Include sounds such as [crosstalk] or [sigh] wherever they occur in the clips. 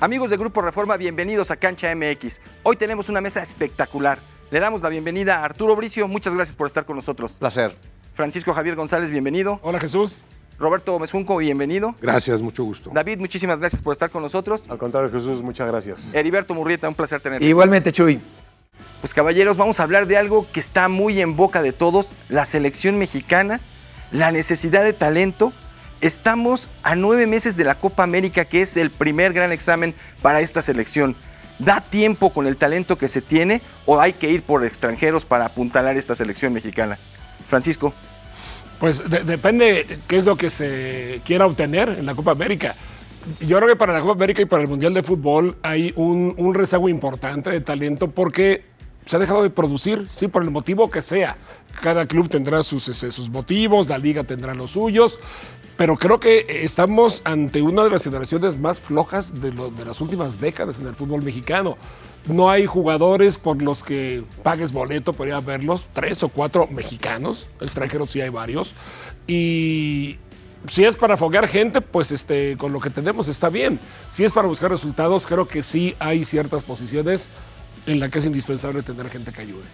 Amigos de Grupo Reforma, bienvenidos a Cancha MX. Hoy tenemos una mesa espectacular. Le damos la bienvenida a Arturo Bricio. Muchas gracias por estar con nosotros. Placer. Francisco Javier González, bienvenido. Hola Jesús. Roberto Mezunco, bienvenido. Gracias, mucho gusto. David, muchísimas gracias por estar con nosotros. Al contrario, Jesús, muchas gracias. Heriberto Murrieta, un placer tenerte. Igualmente, Chuy. Pues caballeros, vamos a hablar de algo que está muy en boca de todos, la selección mexicana, la necesidad de talento. Estamos a nueve meses de la Copa América, que es el primer gran examen para esta selección. ¿Da tiempo con el talento que se tiene o hay que ir por extranjeros para apuntalar esta selección mexicana? Francisco. Pues de- depende qué es lo que se quiera obtener en la Copa América. Yo creo que para la Copa América y para el Mundial de Fútbol hay un, rezago importante de talento porque se ha dejado de producir, sí, por el motivo que sea. Cada club tendrá sus, este, sus motivos, la liga tendrá los suyos, pero creo que estamos ante una de las generaciones más flojas de, las últimas décadas en el fútbol mexicano. No hay jugadores por los que pagues boleto para ir a verlos, tres o cuatro mexicanos, extranjeros sí hay varios, y si es para foguear gente, pues este, con lo que tenemos está bien. Si es para buscar resultados, creo que sí hay ciertas posiciones en las que es indispensable tener gente que ayude.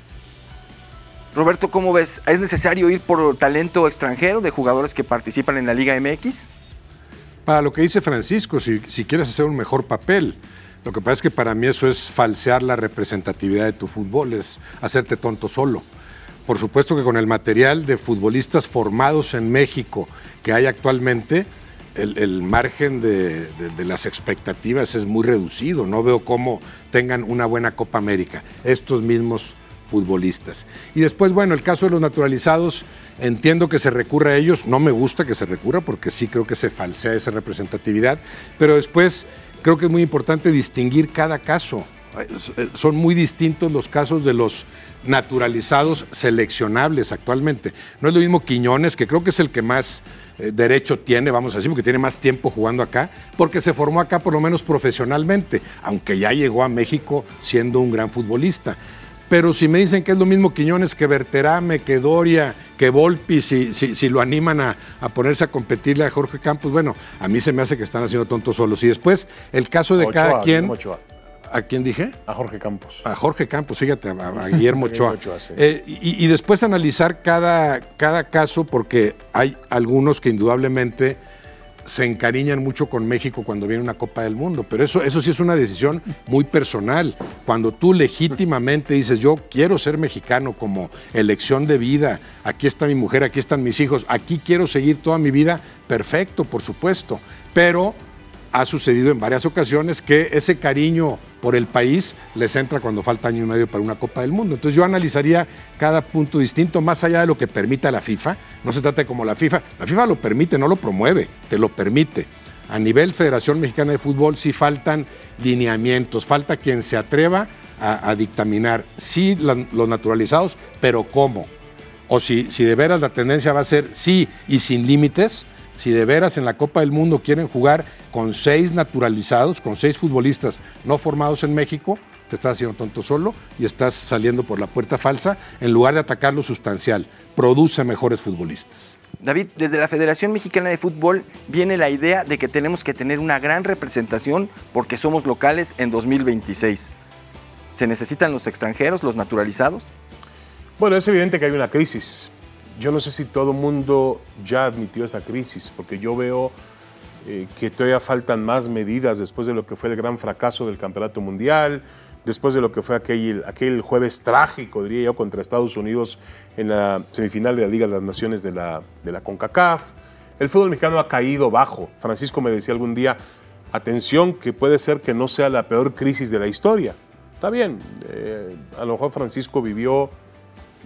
Roberto, ¿cómo ves? ¿Es necesario ir por talento extranjero de jugadores que participan en la Liga MX? Para lo que dice Francisco, si, si quieres hacer un mejor papel, lo que pasa es que para mí eso es falsear la representatividad de tu fútbol, es hacerte tonto solo. Por supuesto que con el material de futbolistas formados en México que hay actualmente, el, el margen de, de- de las expectativas es muy reducido. No veo cómo tengan una buena Copa América. Estos mismos futbolistas. Y después, bueno, el caso de los naturalizados, entiendo que se recurra a ellos, no me gusta que se recurra porque sí creo que se falsea esa representatividad, pero después creo que es muy importante distinguir cada caso. Son muy distintos los casos de los naturalizados seleccionables actualmente. No es lo mismo Quiñones, que creo que es el que más eh, derecho tiene, vamos a decir, porque tiene más tiempo jugando acá, porque se formó acá por lo menos profesionalmente, aunque ya llegó a México siendo un gran futbolista. Pero si me dicen que es lo mismo Quiñones que Berterame, que Doria, que Volpi, si, si, si lo animan a, a ponerse a competirle a Jorge Campos, bueno, a mí se me hace que están haciendo tontos solos. Y después, el caso de Ochoa, cada quien. Ochoa. ¿A quién dije? A Jorge Campos. A Jorge Campos, fíjate, a, a Guillermo [laughs] Ochoa. Ochoa, sí. Eh, y, y después analizar cada, cada caso, porque hay algunos que indudablemente se encariñan mucho con México cuando viene una Copa del Mundo, pero eso, eso sí es una decisión muy personal. Cuando tú legítimamente dices, yo quiero ser mexicano como elección de vida, aquí está mi mujer, aquí están mis hijos, aquí quiero seguir toda mi vida, perfecto, por supuesto, pero ha sucedido en varias ocasiones que ese cariño por el país les entra cuando falta año y medio para una Copa del Mundo. Entonces yo analizaría cada punto distinto, más allá de lo que permita la FIFA. No se trata como la FIFA. La FIFA lo permite, no lo promueve, te lo permite. A nivel Federación Mexicana de Fútbol sí faltan lineamientos, falta quien se atreva a, dictaminar, sí los naturalizados, pero ¿cómo? o si, si de veras la tendencia va a ser sí y sin límites, si de veras en la Copa del Mundo quieren jugar con seis naturalizados, con seis futbolistas no formados en México, te estás haciendo tonto solo y estás saliendo por la puerta falsa en lugar de atacar lo sustancial. Produce mejores futbolistas. David, desde la Federación Mexicana de Fútbol viene la idea de que tenemos que tener una gran representación porque somos locales en 2026. ¿Se necesitan los extranjeros, los naturalizados? Bueno, es evidente que hay una crisis. Yo no sé si todo el mundo ya admitió esa crisis, porque yo veo eh, que todavía faltan más medidas después de lo que fue el gran fracaso del Campeonato Mundial, después de lo que fue aquel, aquel jueves trágico, diría yo, contra Estados Unidos en la semifinal de la Liga de las Naciones de la, de la CONCACAF. El fútbol mexicano ha caído bajo. Francisco me decía algún día, atención, que puede ser que no sea la peor crisis de la historia. Está bien, eh, a lo mejor Francisco vivió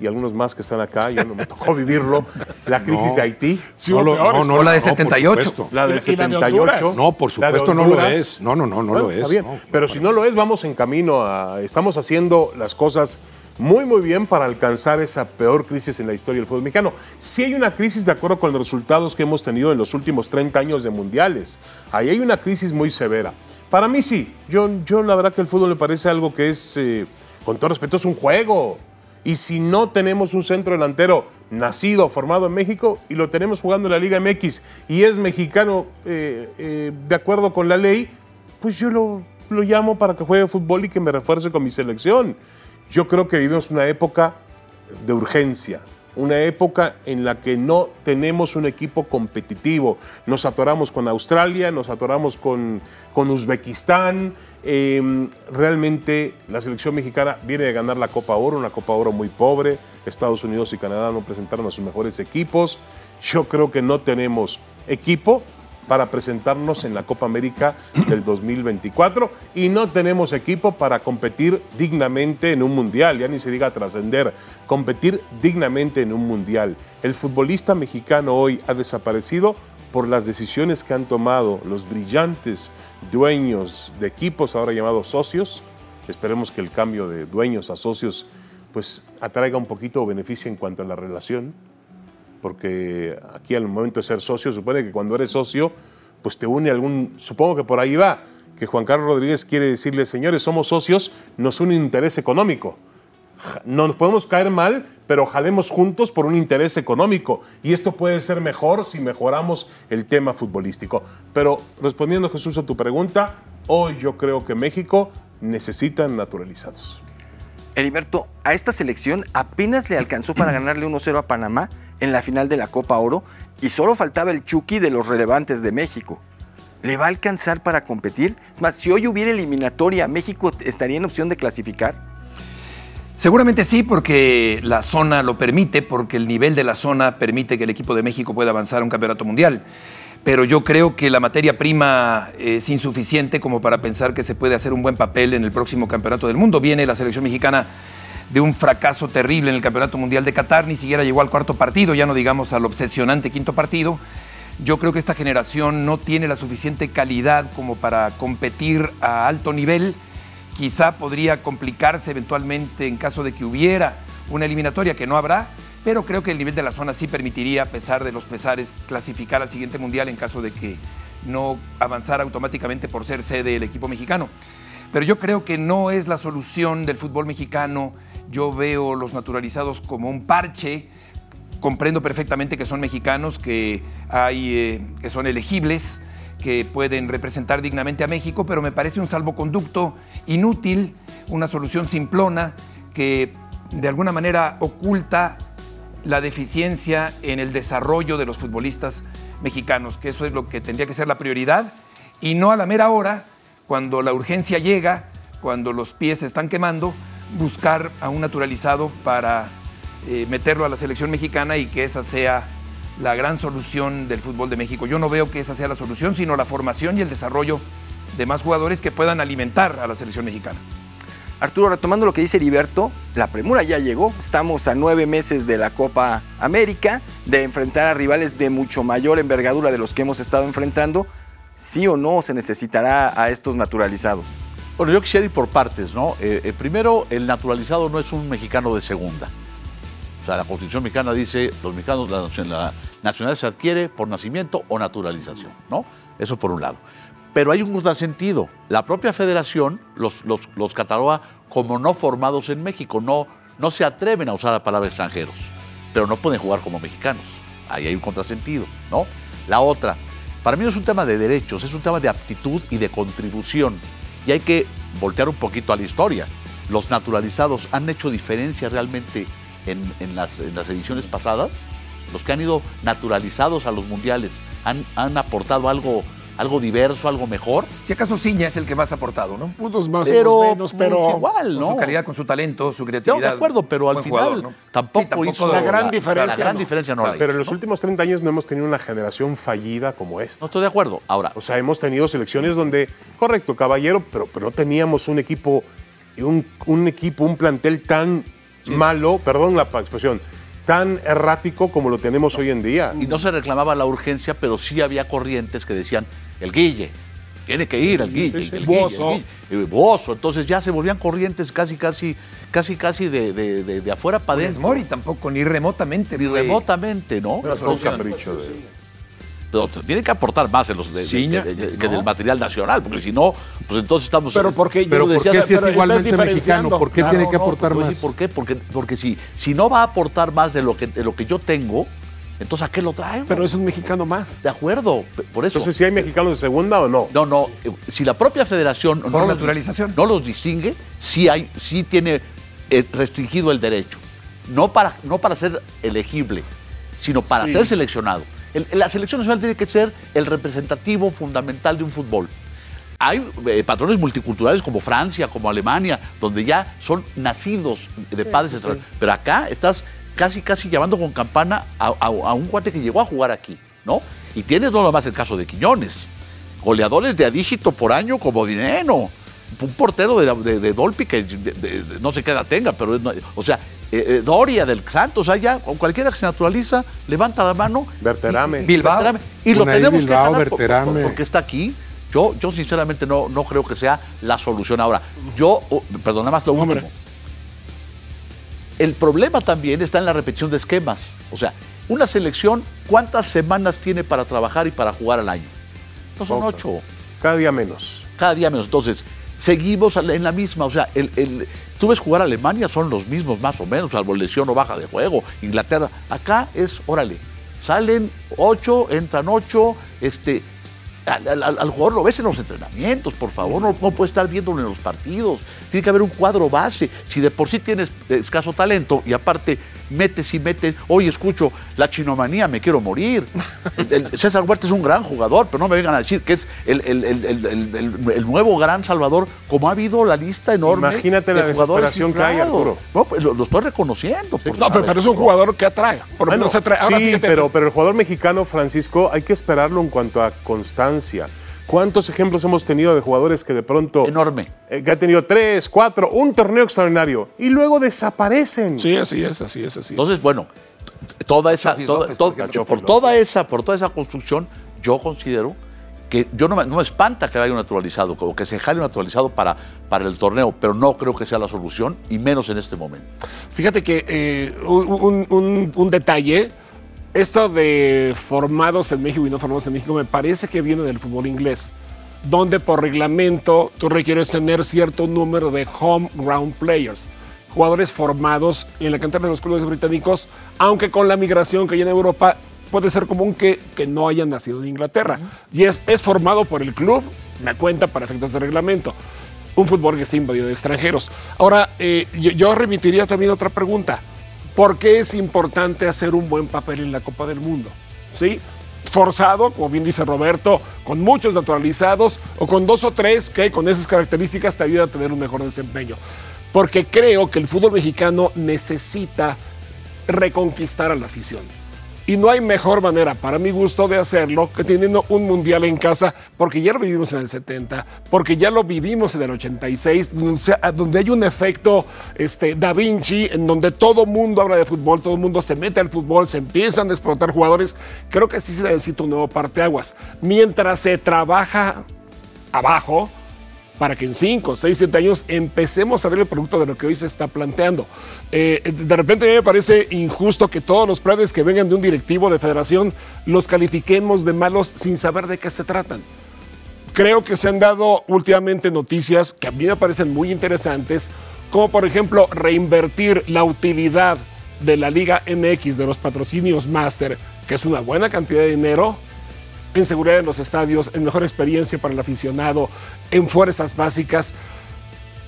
y algunos más que están acá, yo no me tocó vivirlo, la crisis No. de Haití, Sí, hubo peores. O la de por 78. supuesto. la del Y la- y la de 78. Honduras. No, por supuesto no lo es. No, no, no, no Bueno, lo es. Está bien. No, Pero si no lo es, vamos en camino a. Estamos haciendo las cosas muy, muy bien para alcanzar esa peor crisis en la historia del fútbol mexicano. Sí hay una crisis de acuerdo con los resultados que hemos tenido en los últimos 30 años de mundiales. Ahí hay una crisis muy severa. Para mí sí. Yo, yo la verdad que el fútbol me parece algo que es, eh, con todo respeto, es un juego. Y si no tenemos un centro delantero nacido, formado en México, y lo tenemos jugando en la Liga MX, y es mexicano eh, eh, de acuerdo con la ley, pues yo lo, lo llamo para que juegue fútbol y que me refuerce con mi selección. Yo creo que vivimos una época de urgencia, una época en la que no tenemos un equipo competitivo. Nos atoramos con Australia, nos atoramos con, con Uzbekistán. Em, realmente la selección mexicana viene de ganar la Copa Oro, una Copa Oro muy pobre. Estados Unidos y Canadá no presentaron a sus mejores equipos. Yo creo que no tenemos equipo para presentarnos en la Copa América del 2024 y no tenemos equipo para competir dignamente en un mundial, ya ni se diga trascender, competir dignamente en un mundial. El futbolista mexicano hoy ha desaparecido por las decisiones que han tomado los brillantes dueños de equipos, ahora llamados socios. Esperemos que el cambio de dueños a socios pues atraiga un poquito de beneficio en cuanto a la relación porque aquí al momento de ser socio, supone que cuando eres socio, pues te une algún, supongo que por ahí va, que Juan Carlos Rodríguez quiere decirle, señores, somos socios, nos une un interés económico. No nos podemos caer mal, pero jalemos juntos por un interés económico. Y esto puede ser mejor si mejoramos el tema futbolístico. Pero respondiendo Jesús a tu pregunta, hoy yo creo que México necesita naturalizados. Heriberto, a esta selección apenas le alcanzó para [clears throat] ganarle 1-0 a Panamá en la final de la Copa Oro y solo faltaba el Chucky de los relevantes de México. ¿Le va a alcanzar para competir? Es más, si hoy hubiera eliminatoria, ¿México estaría en opción de clasificar? Seguramente sí, porque la zona lo permite, porque el nivel de la zona permite que el equipo de México pueda avanzar a un campeonato mundial. Pero yo creo que la materia prima es insuficiente como para pensar que se puede hacer un buen papel en el próximo campeonato del mundo. Viene la selección mexicana de un fracaso terrible en el Campeonato Mundial de Qatar, ni siquiera llegó al cuarto partido, ya no digamos al obsesionante quinto partido. Yo creo que esta generación no tiene la suficiente calidad como para competir a alto nivel. Quizá podría complicarse eventualmente en caso de que hubiera una eliminatoria que no habrá, pero creo que el nivel de la zona sí permitiría, a pesar de los pesares, clasificar al siguiente mundial en caso de que no avanzara automáticamente por ser sede el equipo mexicano. Pero yo creo que no es la solución del fútbol mexicano yo veo los naturalizados como un parche. Comprendo perfectamente que son mexicanos, que, hay, eh, que son elegibles, que pueden representar dignamente a México, pero me parece un salvoconducto inútil, una solución simplona que de alguna manera oculta la deficiencia en el desarrollo de los futbolistas mexicanos, que eso es lo que tendría que ser la prioridad, y no a la mera hora, cuando la urgencia llega, cuando los pies se están quemando, buscar a un naturalizado para eh, meterlo a la selección mexicana y que esa sea la gran solución del fútbol de México. Yo no veo que esa sea la solución, sino la formación y el desarrollo de más jugadores que puedan alimentar a la selección mexicana. Arturo, retomando lo que dice Heriberto, la premura ya llegó. Estamos a nueve meses de la Copa América, de enfrentar a rivales de mucho mayor envergadura de los que hemos estado enfrentando. ¿Sí o no se necesitará a estos naturalizados? Bueno, yo quisiera ir por partes, ¿no? Eh, eh, primero, el naturalizado no es un mexicano de segunda. O sea, la Constitución mexicana dice, los mexicanos, la, nacionalidad se adquiere por nacimiento o naturalización, ¿no? Eso por un lado. Pero hay un contrasentido. La propia federación los, los, cataloga como no formados en México. No, no se atreven a usar la palabra extranjeros, pero no pueden jugar como mexicanos. Ahí hay un contrasentido, ¿no? La otra, para mí no es un tema de derechos, es un tema de aptitud y de contribución. Y hay que voltear un poquito a la historia. Los naturalizados han hecho diferencia realmente en, las, ediciones pasadas. Los que han ido naturalizados a los mundiales han, han aportado algo algo diverso, algo mejor. Si acaso Ciña es el que más ha aportado, ¿no? Puntos más, pero, menos, pero igual, ¿no? Con su calidad, con su talento, su creatividad. de acuerdo, pero al final tampoco, hizo la gran diferencia. La gran diferencia no la Pero en los últimos 30 años no hemos tenido una generación fallida como esta. No estoy de acuerdo. Ahora. O sea, hemos tenido selecciones donde, correcto, caballero, pero, pero no teníamos un equipo, un, un equipo, un plantel tan malo, perdón la expresión, tan errático como lo tenemos hoy en día. Y no se reclamaba la urgencia, pero sí había corrientes que decían, el Guille, tiene que ir al Guille, el, Bozo. El Bozo. Entonces ya se volvían corrientes casi, casi, casi, casi de, de, de, afuera para adentro. Mori tampoco, ni remotamente. Ni remotamente, ¿no? Pero un capricho de tiene que aportar más en los que del material nacional, porque si no, pues entonces estamos. Pero porque pero ¿por qué si es igualmente mexicano? ¿Por qué tiene que aportar pues más? ¿Por qué? Porque, porque si, si no va a aportar más de lo que, de lo que yo tengo, Entonces, ¿a qué lo traen? Pero es un mexicano más. De acuerdo, por eso. Entonces, si hay mexicanos de segunda o no. No, no. eh, Si la propia federación no los naturalización. dis- no los distingue, sí, hay, sí tiene eh, restringido el derecho. No para, no para ser elegible, sino para Sí. ser seleccionado. El- la selección nacional tiene que ser el representativo fundamental de un fútbol. Hay eh, patrones multiculturales como Francia, como Alemania, donde ya son nacidos de padres extranjeros. Pero acá estás casi, casi llamando con campana a, a- a un cuate que llegó a jugar aquí, ¿no? Y tienes no nomás el caso de Quiñones, goleadores de a dígito por año como Dineno, un portero de, de, de Dolpi que de- de- de- no sé qué edad tenga, pero o sea, eh, eh, Doria del Santos, allá, o cualquiera que se naturaliza, levanta la mano. Berterame. y- Bilbao. Berterame. Y lo Unai tenemos Bilbao, que ganar por- por- porque está aquí. Yo, yo sinceramente no, no creo que sea la solución ahora. Yo, oh, perdón, nada más lo Hombre. último. El problema también está en la repetición de esquemas. O sea, una selección, ¿cuántas semanas tiene para trabajar y para jugar al año? No son ocho, Cada día menos. cada día menos. Entonces, seguimos en la misma. O sea, el, el- tú ves jugar a Alemania, son los mismos más o menos, salvo lesión o baja de juego. Inglaterra, acá es, órale, salen ocho, entran ocho, este. Al, jugador lo ves en los entrenamientos, por favor, no, no puede estar viéndolo en los partidos. Tiene que haber un cuadro base. Si de por sí tienes escaso talento y aparte metes y metes, hoy escucho la chinomanía, me quiero morir. El- el César Huerta es un gran jugador, pero no me vengan a decir que es el, el- el- el- el- el- el nuevo gran Salvador, como ha habido la lista enorme. Imagínate de la desesperación que hay. Arturo. No, pues lo, lo estoy reconociendo. por No, pero, es un jugador que atrae. Por lo Bueno, menos atrae. Ahora, sí, fíjate, pero, pero el jugador mexicano, Francisco, hay que esperarlo en cuanto a constancia. ¿Cuántos ejemplos hemos tenido de jugadores que de pronto... Enorme. eh, que han tenido tres, cuatro, un torneo extraordinario y luego desaparecen. Sí, así es, así es, así es. Entonces, bueno, toda esa, toda- López, por toda esa, por toda esa construcción, yo considero que yo no me, no me espanta que haya un naturalizado, o que se jale un naturalizado para, para el torneo, pero no creo que sea la solución, y menos en este momento. Fíjate que eh, un, un- un- un detalle, esto de formados en México y no formados en México, me parece que viene del fútbol inglés, donde por reglamento tú requieres tener cierto número de home ground players, jugadores formados en la cantera de los clubes británicos, aunque con la migración que hay en Europa puede ser común que, que no hayan nacido en Inglaterra. Y es, es formado por el club, me cuenta para efectos de reglamento un fútbol que está invadido de extranjeros. Ahora, eh, yo, yo remitiría también otra pregunta. ¿Por qué es importante hacer un buen papel en la Copa del Mundo? ¿Sí? Forzado, como bien dice Roberto, con muchos naturalizados o con dos o tres que con esas características te ayudan a tener un mejor desempeño. Porque creo que el fútbol mexicano necesita reconquistar a la afición. Y no hay mejor manera, para mi gusto, de hacerlo que teniendo un mundial en casa, porque ya lo vivimos en el 70, porque ya lo vivimos en el 86, donde, hay un efecto este, Da Vinci, en donde todo mundo habla de fútbol, todo mundo se mete al fútbol, se empiezan a explotar jugadores. Creo que sí se necesita un nuevo parteaguas. Mientras se trabaja abajo, para que en 5, 6, 7 años empecemos a ver el producto de lo que hoy se está planteando. Eh, de repente a mí me parece injusto que todos los planes que vengan de un directivo de federación los califiquemos de malos sin saber de qué se tratan. Creo que se han dado últimamente noticias que a mí me parecen muy interesantes, como por ejemplo reinvertir la utilidad de la Liga MX de los patrocinios Master, que es una buena cantidad de dinero, en seguridad en los estadios, en mejor experiencia para el aficionado, en fuerzas básicas,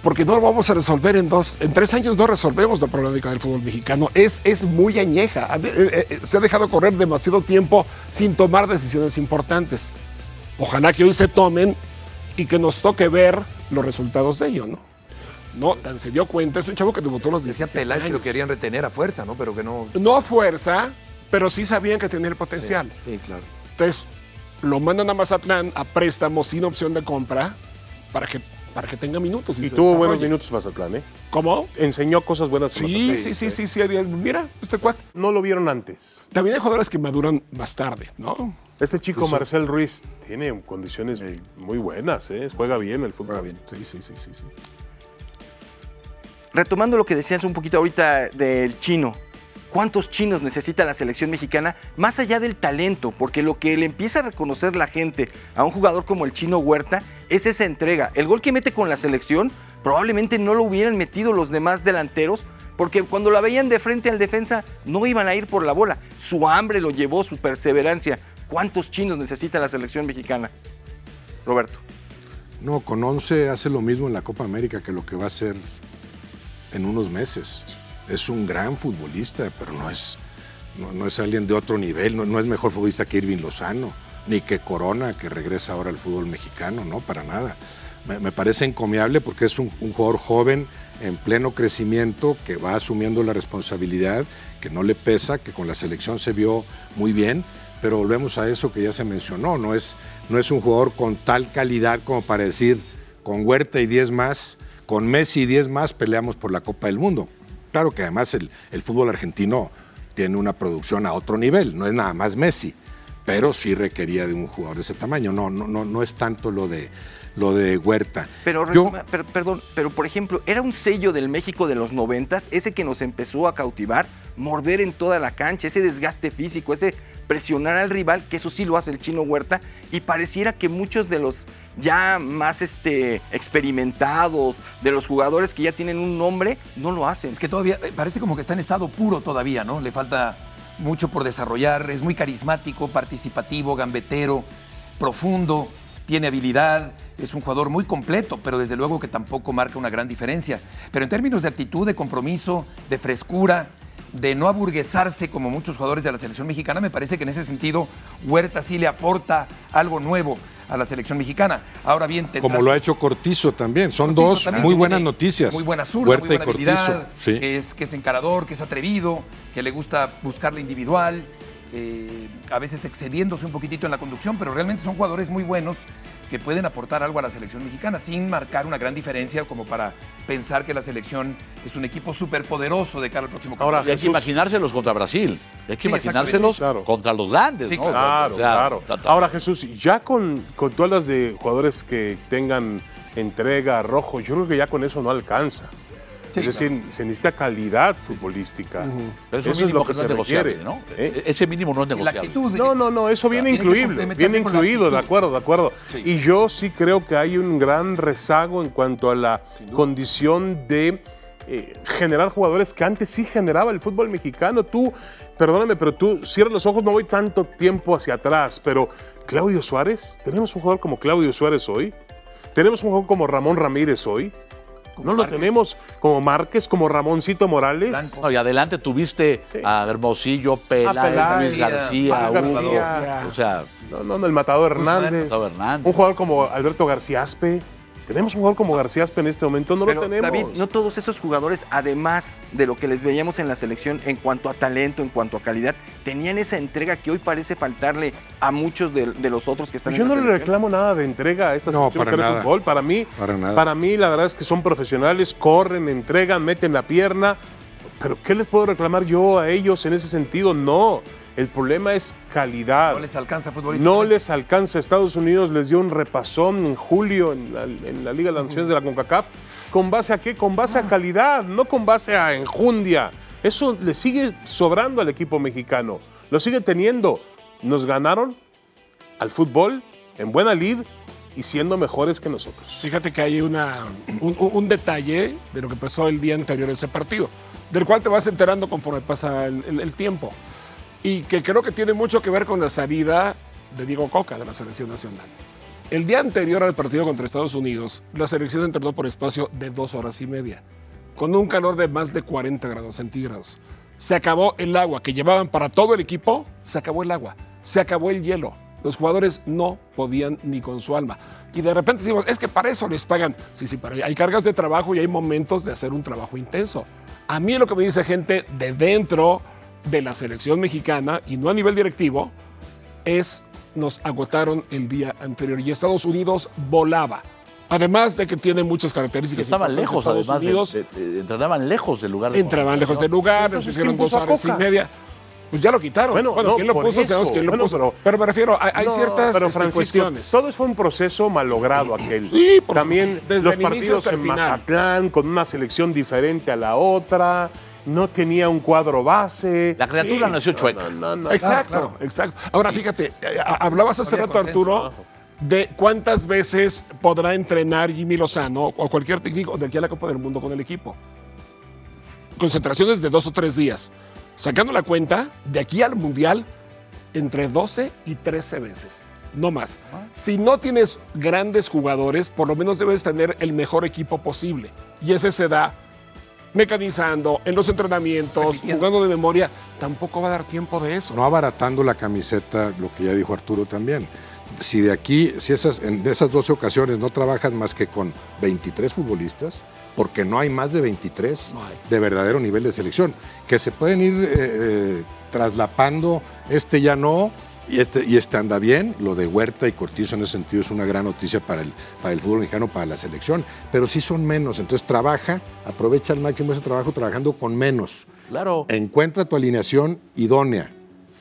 porque no lo vamos a resolver en dos, en tres años no resolvemos la problemática del fútbol mexicano. Es, es muy añeja. Ver, eh, eh, Se ha dejado correr demasiado tiempo sin tomar decisiones importantes. Ojalá que hoy se tomen y que nos toque ver los resultados de ello, ¿no? No, tan se dio cuenta, es un chavo que debutó los Decía 17 Peláez que lo años. querían retener a fuerza, ¿no? Pero que no. No a fuerza, pero sí sabían que tenía el potencial. Sí, claro. Entonces, lo mandan a Mazatlán a préstamo sin opción de compra para que, para que tenga minutos. Y tuvo buenos minutos Mazatlán, ¿eh? ¿Cómo? Enseñó cosas buenas. Sí, Mazatlán. sí, sí, sí, sí. Mira, este cuate. No lo vieron antes. También hay jugadores que maduran más tarde, ¿no? Este chico Marcel Ruiz tiene condiciones muy buenas, ¿eh? Juega bien el fútbol. Sí, sí, sí, sí. sí. Retomando lo que decías un poquito ahorita del chino, ¿cuántos chinos necesita la selección mexicana? Más allá del talento, porque lo que le empieza a reconocer la gente a un jugador como el chino Huerta es esa entrega. El gol que mete con la selección probablemente no lo hubieran metido los demás delanteros, Porque cuando la veían de frente al defensa, no iban a ir por la bola. Su hambre lo llevó, su perseverancia. ¿Cuántos chinos necesita la selección mexicana? Roberto. No, con 11 hace lo mismo en la Copa América que lo que va a hacer en unos meses. Es un gran futbolista, pero no es, no, es alguien de otro nivel, no, es mejor futbolista que Irving Lozano, ni que Corona, que regresa ahora al fútbol mexicano, no, para nada. Me, me parece encomiable porque es un, un jugador joven, en pleno crecimiento, que va asumiendo la responsabilidad, que no le pesa, que con la selección se vio muy bien, pero volvemos a eso que ya se mencionó, no es, no es un jugador con tal calidad como para decir, con Huerta y 10 más, con Messi y 10 más peleamos por la Copa del Mundo. Claro que además el, el fútbol argentino tiene una producción a otro nivel, no es nada más Messi, pero sí requería de un jugador de ese tamaño, no, no, no, no es tanto lo de, lo de Huerta. Pero, Yo- pero- perdón, pero por ejemplo, era un sello del México de los noventas, ese que nos empezó a cautivar, morder en toda la cancha, ese desgaste físico, ese presionar al rival, que eso sí lo hace el chino Huerta, y pareciera que muchos de los ya más este, experimentados, de los jugadores que ya tienen un nombre, no lo hacen. Es que todavía eh, parece como que está en estado puro todavía, ¿no? Le falta mucho por desarrollar. Es muy carismático, participativo, gambetero, profundo, tiene habilidad. Es un jugador muy completo, pero desde luego que tampoco marca una gran diferencia. Pero en términos de actitud, de compromiso, de frescura, de no aburguesarse como muchos jugadores de la selección mexicana, me parece que en ese sentido Huerta sí le aporta algo nuevo a la selección mexicana. Ahora bien, tendrá Como lo ha hecho Cortizo también. Son Cortizo dos también, muy buenas noticias. Muy buena zurda, Huerta muy y buena Cortizo. habilidad, Sí. que, es, que es encarador, que es atrevido, que le gusta buscar la individual, eh, a veces excediéndose un poquitito en la conducción, pero realmente son jugadores muy buenos que pueden aportar algo a la selección mexicana sin marcar una gran diferencia como para pensar que la selección es un equipo superpoderoso de cara al próximo Ahora, campeonato. Y hay que imaginárselos contra Brasil. Hay que Sí, imaginárselos. Claro. contra los grandes, Sí, ¿no? Claro, O sea, claro. Ahora, Jesús, ya con, con todas las de jugadores que tengan entrega, rojo, yo creo que ya con eso no alcanza. Sí, es decir, se necesita calidad futbolística. Pero Eso es lo que que no se es negociable, requiere. ¿no? ¿eh? Ese mínimo no es la negociable. actitud. No, no, no, eso viene complementarse viene incluido, de acuerdo, de acuerdo. Sí. Y yo sí creo que hay un gran rezago en cuanto a la condición de eh, generar jugadores que antes sí generaba el fútbol mexicano. Tú, perdóname, pero tú cierras los ojos, no voy tanto tiempo hacia atrás, pero Claudio Suárez, tenemos un jugador como Claudio Suárez hoy, tenemos un jugador como Ramón Ramírez hoy. Como No lo tenemos como Márquez, como Ramoncito Morales. No, y adelante tuviste a Hermosillo, Peláez, Luis García, Paco Hugo. García. O sea, No, no, no, el Matador Hernández. Matador Hernández. Un jugador como Alberto García Aspe. Tenemos un jugador como García Aspe en este momento, no Pero, lo tenemos. David, no todos esos jugadores, además de lo que les veíamos en la selección en cuanto a talento, en cuanto a calidad, tenían esa entrega que hoy parece faltarle a muchos de, de los otros que están Pues yo en no la le selección. reclamo nada de entrega a esta No, selección para nada. fútbol. Para mí, Para nada. para mí, la verdad es que son profesionales, corren, entregan, meten la pierna. Pero ¿qué les puedo reclamar yo a ellos en ese sentido? No. El problema es calidad. No les alcanza futbolista. No les alcanza. Estados Unidos les dio un repasón en julio en la, en la Liga de las Naciones de la CONCACAF. ¿Con base a qué? Con base a calidad, no con base a enjundia. Eso le sigue sobrando al equipo mexicano. Lo sigue teniendo. Nos ganaron al fútbol en buena lid y siendo mejores que nosotros. Fíjate que hay una, un, un- un detalle de lo que pasó el día anterior a ese partido, del cual te vas enterando conforme pasa el, el- el tiempo. Y que creo que tiene mucho que ver con la salida de Diego Coca de la selección nacional. El día anterior al partido contra Estados Unidos, la selección entrenó por espacio de dos horas y media, con un calor de más de 40 grados centígrados. Se acabó el agua que llevaban para todo el equipo, se acabó el agua, se acabó el hielo. Los jugadores no podían ni con su alma. Y de repente decimos, es que para eso les pagan. Sí, sí, pero hay cargas de trabajo y hay momentos de hacer un trabajo intenso. A mí lo que me dice gente de dentro de la selección mexicana, y no a nivel directivo, es nos agotaron el día anterior y Estados Unidos volaba. Además de que tiene muchas características. estaban lejos, Estados además. de- Unidos de- de- entrenaban lejos del lugar de entraban lejos del lugar, nos hicieron ¿quién dos horas y media. Pues ya lo quitaron. Bueno, Bueno, no, ¿quién lo puso? Sabemos quién lo Bueno, puso. pero- Pero, me refiero, hay, No, ciertas pero este, cuestiones. todo fue un proceso malogrado aquel. Sí, por También. Desde los partidos en final. Mazatlán, con una selección diferente a la otra, no tenía un cuadro base. La criatura Sí. nació chueca. No, no, no. Exacto, claro. exacto. Ahora fíjate, eh, hablabas hace rato, Arturo, de cuántas veces podrá entrenar Jimmy Lozano o cualquier técnico de aquí a la Copa del Mundo con el equipo. concentraciones de dos o tres días. Sacando la cuenta, de aquí al Mundial, entre 12 y 13 veces. No más. Si no tienes grandes jugadores, por lo menos debes tener el mejor equipo posible. Y ese se da mecanizando, en los entrenamientos, jugando de memoria. Tampoco va a dar tiempo de eso. No abaratando la camiseta, lo que ya dijo Arturo también. Si de aquí, si esas, en esas 12 ocasiones no trabajas más que con 23 futbolistas, porque no hay más de 23 No hay. de verdadero nivel de selección, que se pueden ir eh, eh, traslapando, este ya no, y este, y este anda bien, lo de Huerta y Cortizo en ese sentido es una gran noticia para el, para el fútbol mexicano, para la selección, pero sí son menos, entonces trabaja, aprovecha al máximo ese trabajo trabajando con menos. Claro. Encuentra tu alineación idónea.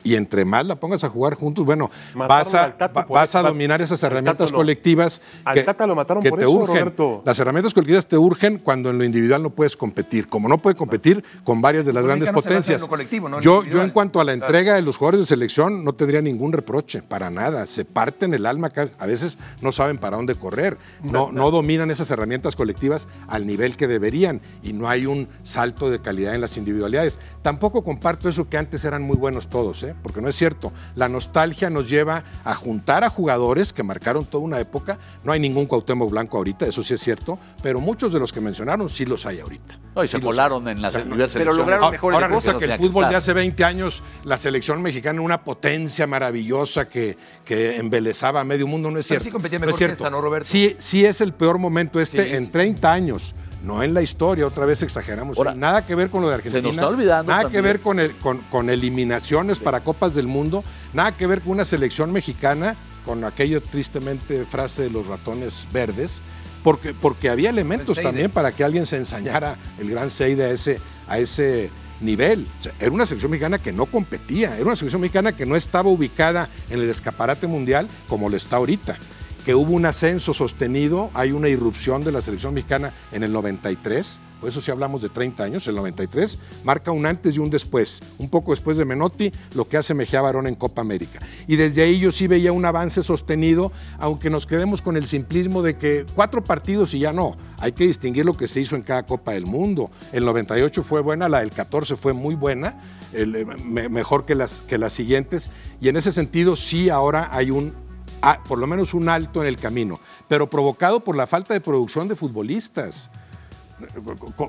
Y entre más la pongas a jugar juntos, bueno, vas a, al va- vas dominar esas Al herramientas colectivas al Tata lo mataron por te eso, urgen. Roberto. Las herramientas colectivas te urgen cuando en lo individual no puedes competir. Como no puede competir con varias de las grandes en potencias. lo colectivo, no en lo yo, yo en cuanto a la entrega de los jugadores de selección no tendría ningún reproche, para nada. Se parten el alma, a veces no saben para dónde correr, no, no dominan esas herramientas colectivas al nivel que deberían y no hay un salto de calidad en las individualidades. Tampoco comparto eso que antes eran muy buenos todos, ¿eh? Porque no es cierto. La nostalgia nos lleva a juntar a jugadores que marcaron toda una época. No hay ningún Cuauhtémoc Blanco ahorita, eso sí es cierto, pero muchos de los que mencionaron sí los hay ahorita. No, y se Sí colaron en las O sea, pero lograron mejores ahora resulta que el fútbol de hace 20 años, la selección mexicana, una potencia maravillosa que, que embelezaba a medio mundo, no es Pero cierto. sí competía No mejor es que esta, ¿no, Roberto? Sí, sí es el peor momento este Sí, en sí, 30 años. No en la historia, otra vez exageramos. Ahora, nada que ver con lo de Argentina. nos está olvidando Nada también. que ver con, el- con, con eliminaciones para Copas del Mundo. Nada que ver con una selección mexicana, con aquella tristemente frase de los ratones verdes. Porque, porque había elementos también para que alguien se ensañara el gran Seide a ese, a ese nivel. O sea, era una selección mexicana que no competía, era una selección mexicana que no estaba ubicada en el escaparate mundial como lo está ahorita. Que hubo un ascenso sostenido, hay una irrupción de la selección mexicana en el 93, por eso si hablamos de 30 años, el 93 marca un antes y un después, un poco después de Menotti, lo que hace Mejía Barón en Copa América. Y desde ahí yo sí veía un avance sostenido, aunque nos quedemos con el simplismo de que cuatro partidos y ya no, hay que distinguir lo que se hizo en cada Copa del Mundo. El 98 fue buena, la del 14 fue muy buena, eh, me- mejor que las, que las siguientes, y en ese sentido sí ahora hay un ah, por lo menos un alto en el camino, pero provocado por la falta de producción de futbolistas.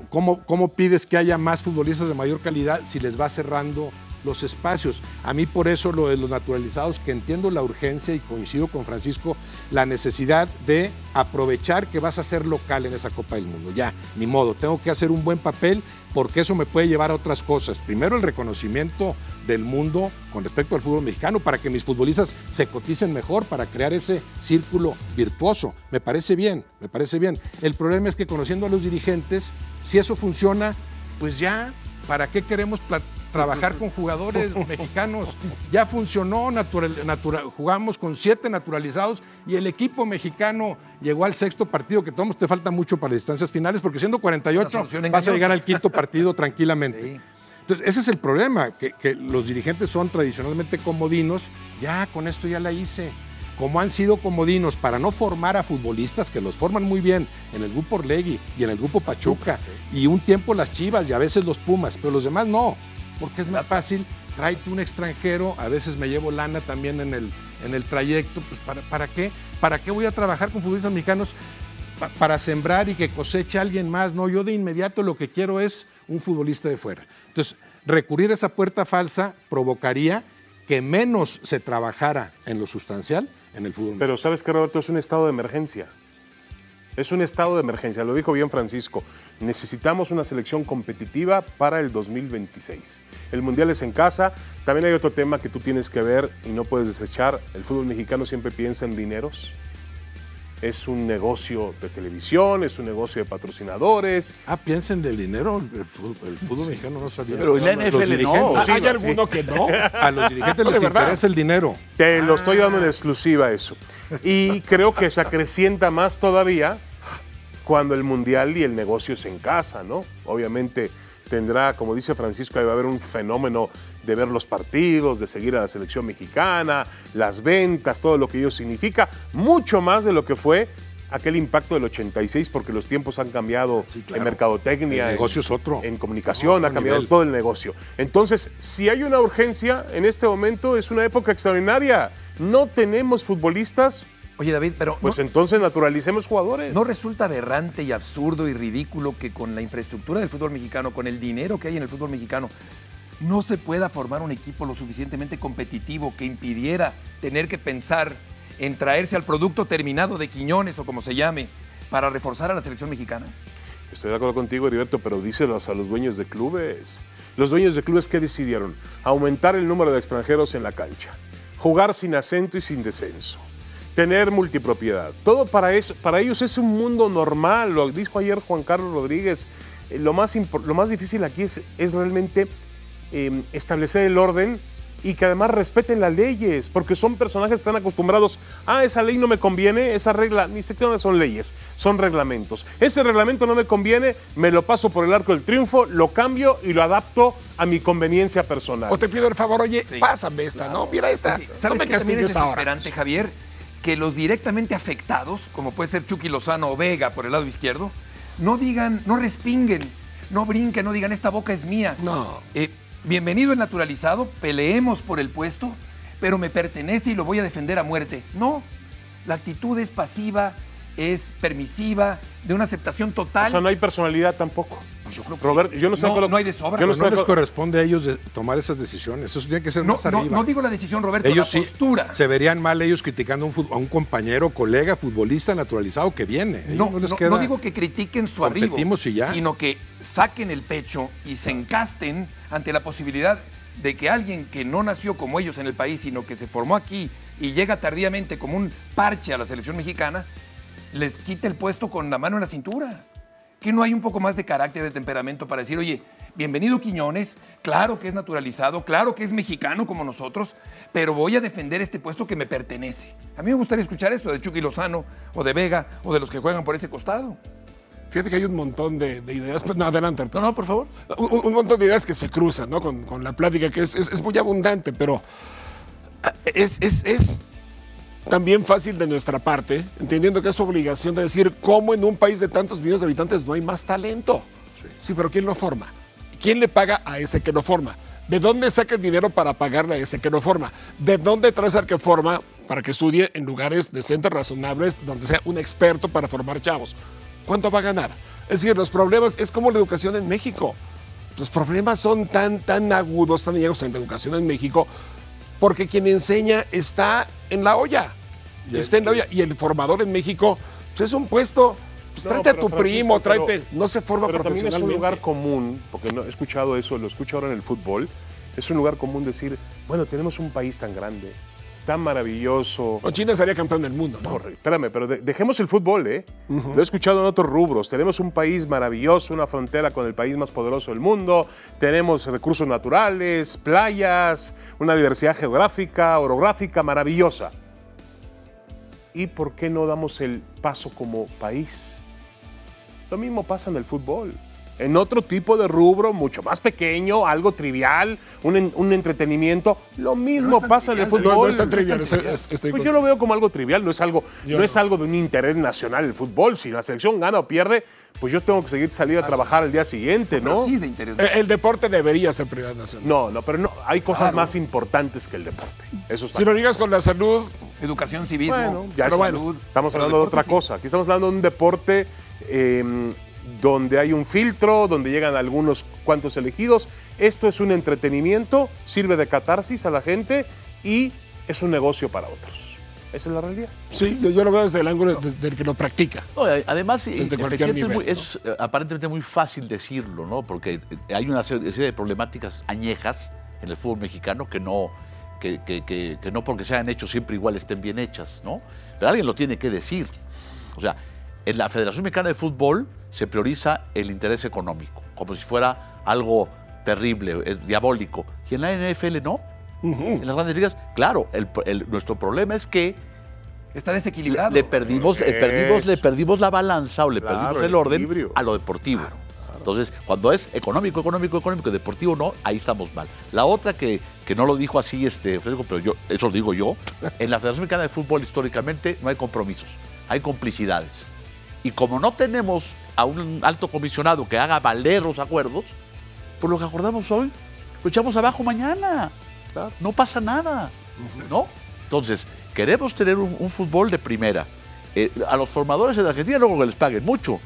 ¿Cómo, cómo pides que haya más futbolistas de mayor calidad si les va cerrando los espacios? A mí por eso lo de los naturalizados, que entiendo la urgencia y coincido con Francisco, la necesidad de aprovechar que vas a ser local en esa Copa del Mundo. Ya, ni modo, tengo que hacer un buen papel porque eso me puede llevar a otras cosas. Primero el reconocimiento del mundo con respecto al fútbol mexicano para que mis futbolistas se coticen mejor, para crear ese círculo virtuoso. Me parece bien, me parece bien. El problema es que conociendo a los dirigentes, si eso funciona, pues ya, ¿para qué queremos trabajar con jugadores [laughs] mexicanos? Ya funcionó, natural- natura- jugamos con siete naturalizados y el equipo mexicano llegó al sexto partido, que todos te falta mucho para las distancias finales, porque siendo 48 solución vas a llegar al quinto partido [laughs] tranquilamente. Sí. Entonces, ese es el problema, que, que los dirigentes son tradicionalmente comodinos. Ya, con esto ya la hice. Como han sido comodinos para no formar a futbolistas, que los forman muy bien en el grupo Orlegui y en el grupo Pachuca, y un tiempo las Chivas y a veces los Pumas, pero los demás no, porque es más fácil, tráete un extranjero, a veces me llevo lana también en el, en el trayecto, pues ¿para, ¿para qué? ¿Para qué voy a trabajar con futbolistas mexicanos? pa- para sembrar y que coseche alguien más. No, yo de inmediato lo que quiero es un futbolista de fuera. Entonces, recurrir a esa puerta falsa provocaría que menos se trabajara en lo sustancial en el fútbol. Pero sabes que Roberto es un estado de emergencia. Es un estado de emergencia, lo dijo bien Francisco. Necesitamos una selección competitiva para el 2026. El Mundial es en casa. También hay otro tema que tú tienes que ver y no puedes desechar. El fútbol mexicano siempre piensa en dineros. Es un negocio de televisión, es un negocio de patrocinadores. Ah, piensen del dinero, el fútbol, el fútbol mexicano no sabía. Pero en la Los NFL no. dirigentes- Sí, ¿Hay sí. alguno que no? [laughs] A los dirigentes les De verdad. interesa el dinero. Te lo estoy dando en exclusiva eso. Y creo que se acrecienta más todavía cuando el mundial y el negocio es en casa, ¿no? Obviamente tendrá, como dice Francisco, ahí va a haber un fenómeno de ver los partidos, de seguir a la selección mexicana, las ventas, todo lo que ello significa, mucho más de lo que fue aquel impacto del 86 porque los tiempos han cambiado en mercadotecnia. El en- negocio es otro. En comunicación ha cambiado nivel. todo el negocio. Entonces, si hay una urgencia en este momento, es una época extraordinaria. No tenemos futbolistas, Oye, David, pero pues ¿no, entonces naturalicemos jugadores. ¿no resulta aberrante y absurdo y ridículo que con la infraestructura del fútbol mexicano, con el dinero que hay en el fútbol mexicano, no se pueda formar un equipo lo suficientemente competitivo que impidiera tener que pensar en traerse al producto terminado de Quiñones o como se llame para reforzar a la selección mexicana? Estoy de acuerdo contigo, Heriberto, pero díselos a los dueños de clubes. Los dueños de clubes, ¿qué decidieron? Aumentar el número de extranjeros en la cancha, jugar sin acento y sin descenso, tener multipropiedad. Todo para, eso, para ellos es un mundo normal, lo dijo ayer Juan Carlos Rodríguez. Eh, Lo más, lo más difícil aquí es, es realmente eh, establecer el orden y que además respeten las leyes, porque son personajes que están acostumbrados, ah, esa ley no me conviene, esa regla, ni siquiera son leyes, son reglamentos. Ese reglamento no me conviene, me lo paso por el arco del triunfo, lo cambio y lo adapto a mi conveniencia personal. O te pido el favor, oye, pásame esta, ¿no? Mira esta. No ¿Sabes me qué también es ahora. Javier? Que los directamente afectados, como puede ser Chucky Lozano o Vega por el lado izquierdo, no digan, no respinguen, no brinquen, no digan, esta boca es mía. No. Eh, bienvenido el naturalizado, peleemos por el puesto, pero me pertenece y lo voy a defender a muerte. No, la actitud es pasiva, es permisiva, de una aceptación total. o sea, no hay personalidad tampoco. Pues yo creo que Robert, yo no estoy no, acuerdo- no hay de sobra. yo no No les corresponde a ellos de tomar esas decisiones. Eso tiene que ser no, más arriba. no digo la decisión, Roberto, ellos la sí postura. se verían mal ellos criticando a un, a un compañero, colega, futbolista naturalizado que viene. No, no les no- queda- no digo que critiquen su arribo, y ya. sino que saquen el pecho y se encasten ante la posibilidad de que alguien que no nació como ellos en el país, sino que se formó aquí y llega tardíamente como un parche a la selección mexicana, les quite el puesto con la mano en la cintura. Que no hay un poco más de carácter, de temperamento para decir, oye, bienvenido Quiñones, claro que es naturalizado, claro que es mexicano como nosotros, pero voy a defender este puesto que me pertenece. A mí me gustaría escuchar eso de Chucky Lozano o de Vega o de los que juegan por ese costado. Fíjate que hay un montón de, de ideas. Pues, no, adelante, Arturo. No, no, por favor. Un, un montón de ideas que se cruzan, ¿no? Con, con la plática, que es, es- es muy abundante, pero ah, es, es- es también fácil de nuestra parte, entendiendo que es obligación de decir cómo en un país de tantos millones de habitantes no hay más talento. Sí, pero ¿quién lo forma? ¿Quién le paga a ese que lo forma? ¿De dónde saca el dinero para pagarle a ese que lo forma? ¿De dónde traes al que forma para que estudie en lugares decentes, razonables, donde sea un experto para formar chavos? ¿Cuánto va a ganar? Es decir, los problemas es como la educación en México. Los problemas son tan, tan agudos, tan agudos en la educación en México, porque quien enseña está en la olla. Está en la olla. Y el formador en México pues, es un puesto. Pues No, tráete a tu Francisco, primo, pero- tráete. no se forma Pero también es un profesionalmente. lugar común, porque no he escuchado eso, lo escucho ahora en el fútbol, es un lugar común decir, bueno, tenemos un país tan grande, tan maravilloso. O China sería campeón del mundo. ¿no? Corre, espérame, pero de- dejemos el fútbol, ¿eh? Lo he escuchado en otros rubros. Tenemos un país maravilloso, una frontera con el país más poderoso del mundo. Tenemos recursos naturales, playas, una diversidad geográfica, orográfica maravillosa. ¿Y por qué no damos el paso como país? Lo mismo pasa en el fútbol. En otro tipo de rubro, mucho más pequeño, algo trivial, un, un entretenimiento, lo mismo pasa en el fútbol. No, no es tan trivial. es- es- estoy Pues con- yo lo veo como algo trivial, no es algo, Yo no es algo de un interés nacional el fútbol. Si la selección gana o pierde, pues yo tengo que seguir salir a trabajar al día siguiente, Pero ¿no? sí es de interés. Eh, El deporte debería ser prioridad nacional. No, no, pero no, hay cosas más importantes que el deporte. Eso está Si lo digas con la salud, Educación, civismo, Bueno, ya pero es- bueno, Estamos hablando de otra sí. cosa. Aquí estamos hablando de un deporte eh, donde hay un filtro, donde llegan algunos cuantos elegidos. Esto es un entretenimiento, sirve de catarsis a la gente y es un negocio para otros. Esa es la realidad. sí, yo, yo lo veo desde el ángulo de- del que lo practica. No, eh, además, eh, Desde cualquier es, nivel, es, eh, aparentemente muy fácil decirlo, ¿no? Porque hay una serie serie de problemáticas añejas en el fútbol mexicano que no, que, que- que- que no porque se hayan hecho siempre igual estén bien hechas, ¿no? Pero alguien lo tiene que decir. O sea, en la Federación Mexicana de Fútbol se prioriza el interés económico, como si fuera algo terrible, eh, diabólico. Y en la NFL no. En las grandes ligas, claro, el- el- nuestro problema es que Está desequilibrado. le perdimos, le perdimos, le perdimos la balanza o le Claro, perdimos el el orden equilibrio. a lo deportivo. Entonces, cuando es económico, económico, económico, deportivo no, ahí estamos mal. La otra que, que no lo dijo así este Fresco, pero yo, eso lo digo yo, en la Federación Mexicana de Fútbol históricamente no hay compromisos. hay complicidades. Y como no tenemos a un alto comisionado que haga valer los acuerdos, pues lo que acordamos hoy, lo echamos abajo mañana. No pasa nada. ¿No? Entonces, queremos tener un, un fútbol de primera. Eh, a los formadores de Argentina luego que les paguen mucho.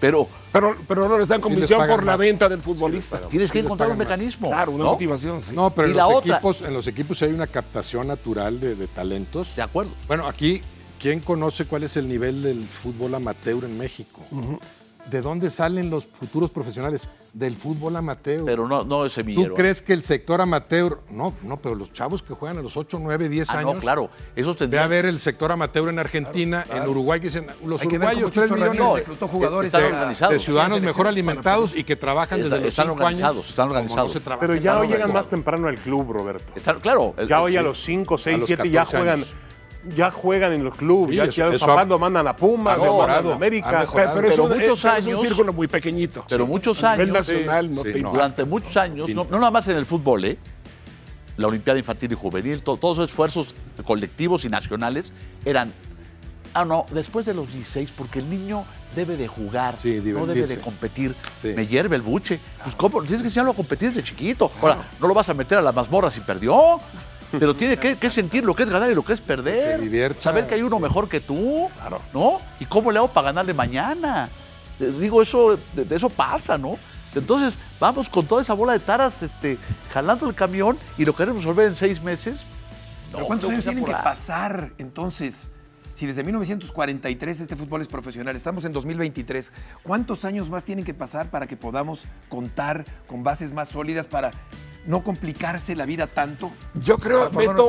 Pero Pero, pero no les dan Sí les comisión por la más. venta del futbolista. tienes que encontrar un más. mecanismo. Claro, una ¿no? motivación, sí. No, pero Y en la los, otra- equipos, en los equipos hay una captación natural de, de talentos. De acuerdo. Bueno, aquí, ¿quién conoce cuál es el nivel del fútbol amateur en México? ¿De dónde salen los futuros profesionales? Del fútbol amateur. Pero no, no es semillero. ¿Tú crees que el sector amateur, no, no, pero los chavos que juegan a los 8, 9, 10 Ah, años, no, claro. Esos ve a ver el sector amateur en Argentina, en Uruguay, que dicen, los Hay uruguayos, cómo 3 Chucho millones Ramírez de- reclutó jugadores están organizados. de ciudadanos mejor alimentados y que trabajan Está- desde los están 5 organizados, años. están no organizados. se trabaja Pero ya hoy llegan más temprano al club, Roberto. Claro. el- Ya hoy a los 5, 6, los 7 ya 14 juegan. años. Ya juegan en los clubes, Sí, ya, eso- ya los eso papás ha- lo mandan a Puma, lo mandan a América. Pero, Pero es un, muchos es- años- Es un círculo muy pequeñito. Pero muchos A nivel años. nacional no sí, te no. Durante muchos años, no, no nada más en el fútbol, ¿eh? la Olimpiada Infantil y Juvenil, to- todos esos esfuerzos colectivos y nacionales eran, ah, no, después de los 16, porque el niño debe de jugar, Sí, no debe de competir. Sí. Me hierve el buche. Pues, ¿cómo? Tienes que enseñarlo a competir desde chiquito. Ahora, no lo vas a meter a la mazmorra si perdió. Pero tiene que, que sentir lo que es ganar y lo que es perder. se divierta, Saber que hay uno mejor que tú. ¿No? ¿Y cómo le hago para ganarle mañana? Eh, Digo, eso, eso pasa, ¿no? Entonces, vamos con toda esa bola de taras este, jalando el camión y lo queremos resolver en seis meses. ¿Pero No, cuántos tengo años tienen que pasar entonces? Si desde 1943 este fútbol es profesional, estamos en 2023, ¿cuántos años más tienen que pasar para que podamos contar con bases más sólidas para no complicarse la vida tanto? Yo creo, Beto,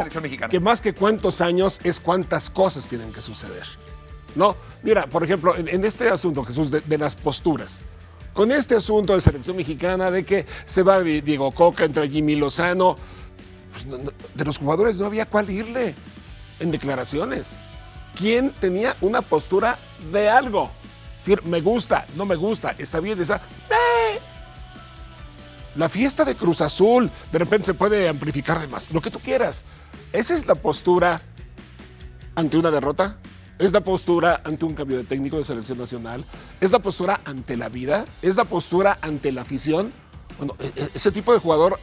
que más que cuántos años es cuántas cosas tienen que suceder. No, mira, por ejemplo, en, en este asunto, Jesús, de, de las posturas. Con este asunto de selección mexicana, de que se va Di- Diego Coca entre Jimmy Lozano, pues no- no- de los jugadores no había cuál irle en declaraciones. ¿Quién tenía una postura de algo? Es decir, me gusta, no me gusta, está bien, está. ¡Eh! La fiesta de Cruz Azul de repente se puede amplificar de más, lo que tú quieras. Esa es la postura ante una derrota. Es la postura ante un cambio de técnico de selección nacional. Es la postura ante la vida. Es la postura ante la afición. Bueno, e- e- ese tipo de jugador,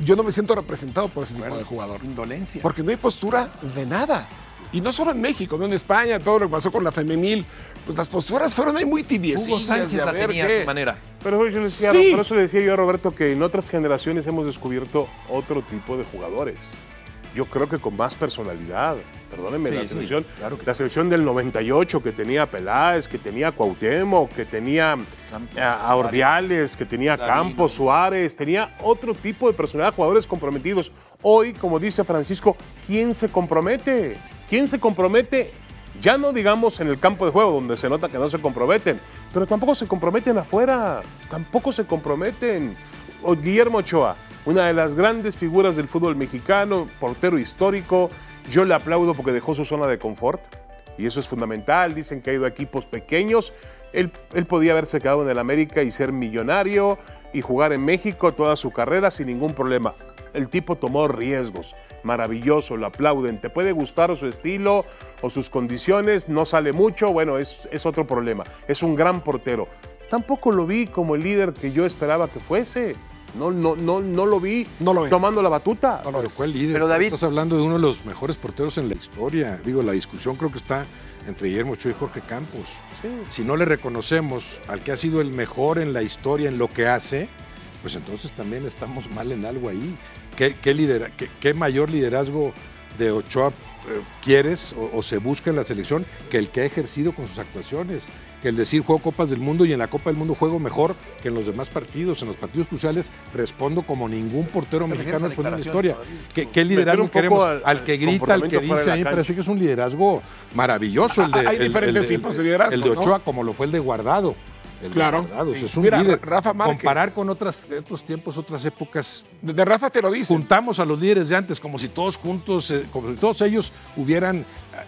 yo no me siento representado por ese tipo de jugador. Indolencia. Porque no hay postura de nada. Y no solo en México, no en España, todo lo que pasó con la femenil. Pues las posturas fueron ahí muy tibiecillas. Hugo Sánchez de a la tenía a qué. su manera. Pero yo le decía, Sí. por eso le decía yo a Roberto que en otras generaciones hemos descubierto otro tipo de jugadores. Yo creo que con más personalidad. Perdónenme, Sí, la sí, selección, claro la selección del 98 que tenía a Peláez, que tenía a Cuauhtémoc, que tenía a, a Ordiales, que tenía a Campos, Suárez, tenía otro tipo de personalidad, jugadores comprometidos. Hoy, como dice Francisco, ¿quién se compromete? ¿Quién se compromete? Ya no digamos en el campo de juego, donde se nota que no se comprometen, pero tampoco se comprometen afuera, tampoco se comprometen. Guillermo Ochoa, una de las grandes figuras del fútbol mexicano, portero histórico, yo le aplaudo porque dejó su zona de confort, y eso es fundamental, dicen que ha ido a equipos pequeños, él, él podía haberse quedado en el América y ser millonario y jugar en México toda su carrera sin ningún problema. El tipo tomó riesgos, maravilloso, lo aplauden. Te puede gustar su estilo o sus condiciones, no sale mucho, bueno, es, es otro problema. Es un gran portero. Tampoco lo vi como el líder que yo esperaba que fuese. No, no, no, no lo vi No lo es. tomando la batuta. No lo Pero es. fue el líder. Pero, David- Estás hablando de uno de los mejores porteros en la historia. Digo, la discusión creo que está entre Guillermo Ochoa y Jorge Campos. Si no le reconocemos al que ha sido el mejor en la historia en lo que hace, pues entonces también estamos mal en algo ahí. ¿Qué, qué, lidera- qué- qué mayor liderazgo de Ochoa eh, quieres o, o se busca en la selección que el que ha ejercido con sus actuaciones? Que el decir juego Copas del Mundo y en la Copa del Mundo juego mejor que en los demás partidos. En los partidos cruciales respondo como ningún portero ¿Te refieres mexicano en la historia. ¿Qué, qué liderazgo queremos? al- que grita, al que dice, a mí parece que es un liderazgo maravilloso. El de, hay el- diferentes el tipos de liderazgo, El de ¿no? Ochoa, como lo fue el de Guardado. El Claro. Es un Mira, líder. Rafa Márquez. Comparar con otras, otros tiempos, otras épocas, De, de Rafa te lo dice. juntamos a los líderes de antes como si todos juntos, eh, como si todos ellos hubieran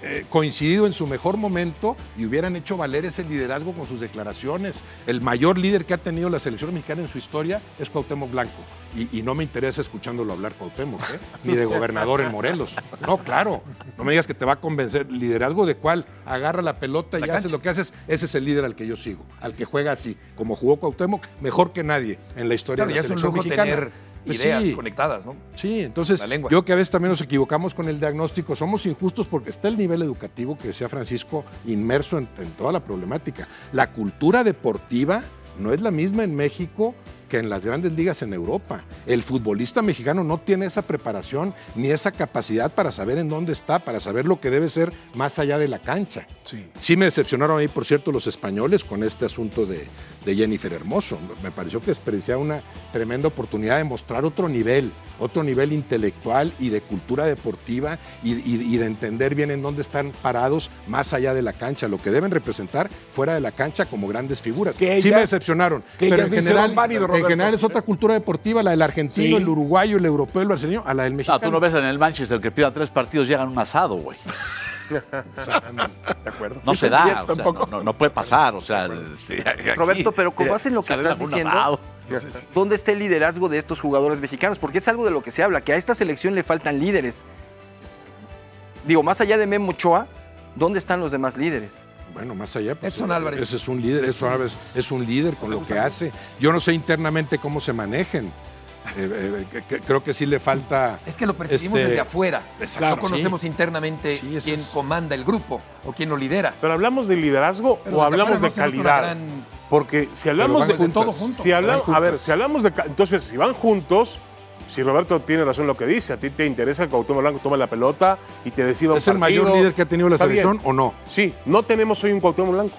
eh, coincidido en su mejor momento y hubieran hecho valer ese liderazgo con sus declaraciones. El mayor líder que ha tenido la selección mexicana en su historia es Cuauhtémoc Blanco. Y, y no me interesa escuchándolo hablar Cuauhtémoc, ¿eh? ni de gobernador en Morelos. No, claro. No me digas que te va a convencer. ¿Liderazgo de cuál? Agarra la pelota y La haces lo que haces. Ese es el líder al que yo sigo. Al que juega así. Como jugó Cuauhtémoc, mejor que nadie en la historia Claro, de la selección mexicana. tener Pues ideas sí. conectadas, ¿no? Sí, entonces La lengua. yo que a veces también nos equivocamos con el diagnóstico, somos injustos porque está el nivel educativo que decía Francisco inmerso en, en toda la problemática. La cultura deportiva no es la misma en México que en las grandes ligas en Europa. El futbolista mexicano no tiene esa preparación ni esa capacidad para saber en dónde está, para saber lo que debe ser más allá de la cancha. Sí. Sí me decepcionaron ahí, por cierto, los españoles con este asunto de, de Jennifer Hermoso. Me pareció que desperdiciaba una tremenda oportunidad de mostrar otro nivel, otro nivel intelectual y de cultura deportiva y, y- y de entender bien en dónde están parados más allá de la cancha, lo que deben representar fuera de la cancha como grandes figuras. Que sí ellas- me decepcionaron, que pero en general, válido, en general es otra cultura deportiva, la del argentino, Sí. el uruguayo, el europeo, el brasileño, a la del No, mexicano. tú no ves en el Manchester que pidan tres partidos llegan un asado, güey. De acuerdo. No se da, Yes, o sea, tampoco. no, no- no puede pasar, o sea, aquí, Roberto, pero como hacen lo que estás diciendo. ¿dónde está el liderazgo de estos jugadores mexicanos? Porque es algo de lo que se habla, que a esta selección le faltan líderes. Digo, más allá de Memo Ochoa, ¿dónde están los demás líderes? Bueno, más allá, pues, Edson Álvarez. Ese es un líder, Edson Álvarez es un líder con lo que hace. Yo no sé internamente cómo se manejen. Eh, eh, que- que- creo que sí le falta. Es que lo percibimos este, desde afuera. Exacto, no conocemos sí. internamente Sí, quién es- comanda el grupo o quién lo lidera. Pero hablamos de liderazgo Pero o hablamos de no calidad. gran- Porque si hablamos de juntas. todo junto, si hablamos, a ver, si hablamos de entonces si van juntos, si Roberto tiene razón lo que dice, a ti te interesa que Cuauhtémoc Blanco tome la pelota y te decida un ¿Es el mayor líder que ha tenido la selección o no? Sí, no tenemos hoy un Cuauhtémoc Blanco.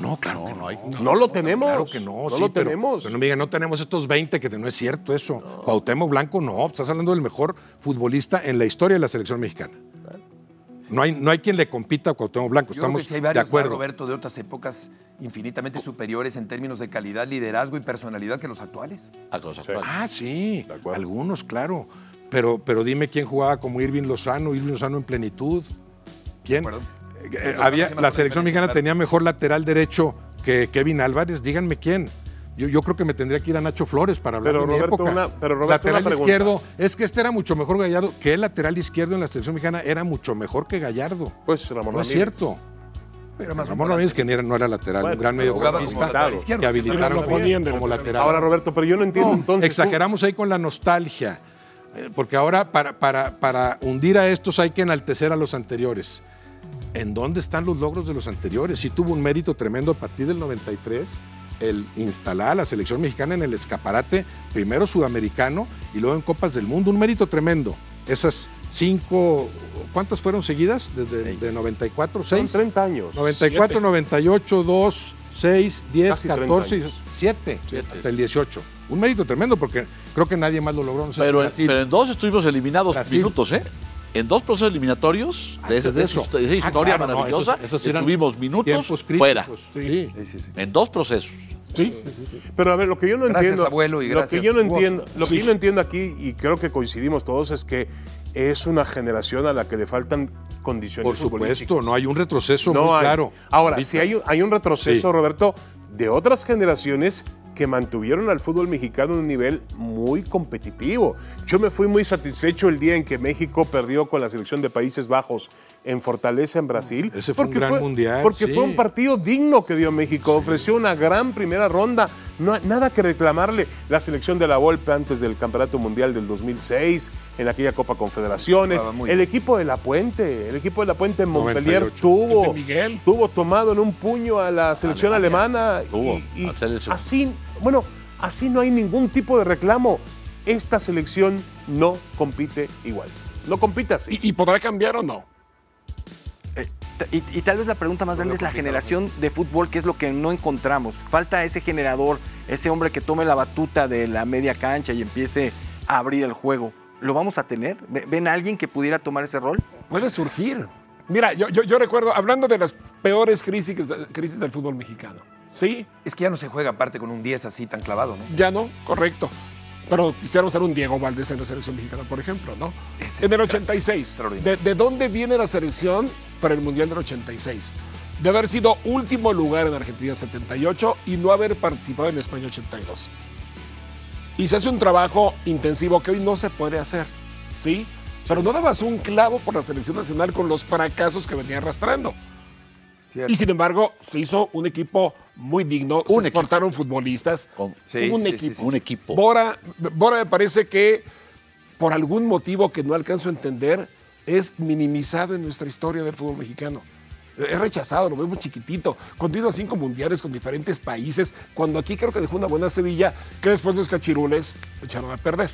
No, claro No, que no hay. No lo tenemos. Claro que no, No sí, lo pero- tenemos. Pero no me digan, no tenemos estos 20, que no es cierto eso. Cuauhtémoc Blanco no, estás hablando del mejor futbolista en la historia de la selección mexicana. No hay, no hay quien le compita a Cuauhtémoc Blanco, Yo creo estamos que sí hay de varios, acuerdo. Roberto, de otras épocas infinitamente superiores en términos de calidad, liderazgo y personalidad que los actuales. A los actuales. Ah, sí, acuerdo. algunos, claro. Pero, pero dime quién jugaba como Irving Lozano, Irving Lozano en plenitud. ¿Quién? Eh, eh, había, la selección mexicana claro. tenía mejor lateral derecho que Kevin Álvarez. Díganme quién. Yo, yo creo que me tendría que ir a Nacho Flores para hablar Pero, de mi Roberto, época. una- pero, Roberto, lateral una izquierdo, es que este era mucho mejor Gallardo, que el lateral izquierdo en la selección mexicana era mucho mejor que Gallardo. Pues Ramón no es cierto. Era más Ramón Ramírez que ni era- no era lateral, Bueno, un gran pero mediocampista que habilitaron lo ponían de como lateral. Ahora, Roberto, pero yo no entiendo No, entonces. tú- exageramos ahí con la nostalgia, eh, porque ahora para, para, para hundir a estos hay que enaltecer a los anteriores. ¿En dónde están los logros de los anteriores? Sí tuvo un mérito tremendo a partir del 93 el instalar a la selección mexicana en el escaparate, primero sudamericano y luego en Copas del Mundo, un mérito tremendo. Esas cinco, ¿cuántas fueron seguidas? Desde de 94, Son seis. 30 años. 94, Siete. 98, 2, 6, 10, Casi 30 14, años. 7, Siete. hasta el 18. Un mérito tremendo porque creo que nadie más lo logró. No sé si Pero, en- Brasil. pero en dos estuvimos eliminados Brasil. minutos, ¿eh? En dos procesos eliminatorios de, esa, Antes de de esa eso. histo- esa Ah, historia no, maravillosa, esos- esos estuvimos minutos tiempos críticos. fuera. Sí. En dos procesos. Sí. Pero a ver, lo que yo no Gracias, entiendo. abuelo, y lo que yo no vos. entiendo, lo Sí. que yo no entiendo aquí, y creo que coincidimos todos, es que es una generación a la que le faltan condiciones Por supuesto, no hay un retroceso No muy hay. claro. Ahora, si hay, un- hay un retroceso, Sí. Roberto, de otras generaciones que mantuvieron al fútbol mexicano en un nivel muy competitivo. Yo me fui muy satisfecho el día en que México perdió con la selección de Países Bajos en Fortaleza, en Brasil. Ese fue un gran mundial, Porque sí. fue un partido digno que dio México. Ofreció una gran primera ronda. No, nada que reclamarle. La selección de la Volpe antes del Campeonato Mundial del 2006, en aquella Copa Confederaciones. El equipo de La Puente, el equipo de La Puente en Montpellier 98. tuvo, tuvo tomado en un puño a la selección alemana. Tuvo, y, y a selección. así, bueno, así no hay ningún tipo de reclamo. Esta selección no compite igual. No compite así. ¿Y, y podrá cambiar o no? Eh, y, y tal vez la pregunta más grande es la generación de fútbol, que es lo que no encontramos. Falta ese generador, ese hombre que tome la batuta de la media cancha y empiece a abrir el juego. ¿Lo vamos a tener? ¿Ve- ¿Ven a alguien que pudiera tomar ese rol? Puede surgir. Mira, yo, yo, yo recuerdo, hablando de las peores crisis, crisis del fútbol mexicano, Sí, Es que ya no se juega aparte con un 10 así tan clavado, ¿no? ya no, correcto. Pero quisiéramos ser un Diego Valdés en la selección mexicana, por ejemplo, ¿no? Ese en el está 86. extraordinario. ¿De, de dónde viene la selección para el Mundial del 86? De haber sido último lugar en Argentina 78 y no haber participado en España 82. Y se hace un trabajo intensivo que hoy no se puede hacer, ¿sí? Pero no dabas un clavo por la selección nacional con los fracasos que venía arrastrando. Cierto. Y sin embargo, se hizo un equipo muy digno, Un se exportaron futbolistas, Con- Sí, un sí, equipo. sí, sí. Un equipo. Bora, Bora me parece que por algún motivo que no alcanzo a entender, es minimizado en nuestra historia del fútbol mexicano. Es rechazado, lo vemos chiquitito. Cuando ido a cinco mundiales con diferentes países, cuando aquí creo que dejó una buena Sevilla, que después los cachirules echaron a perder.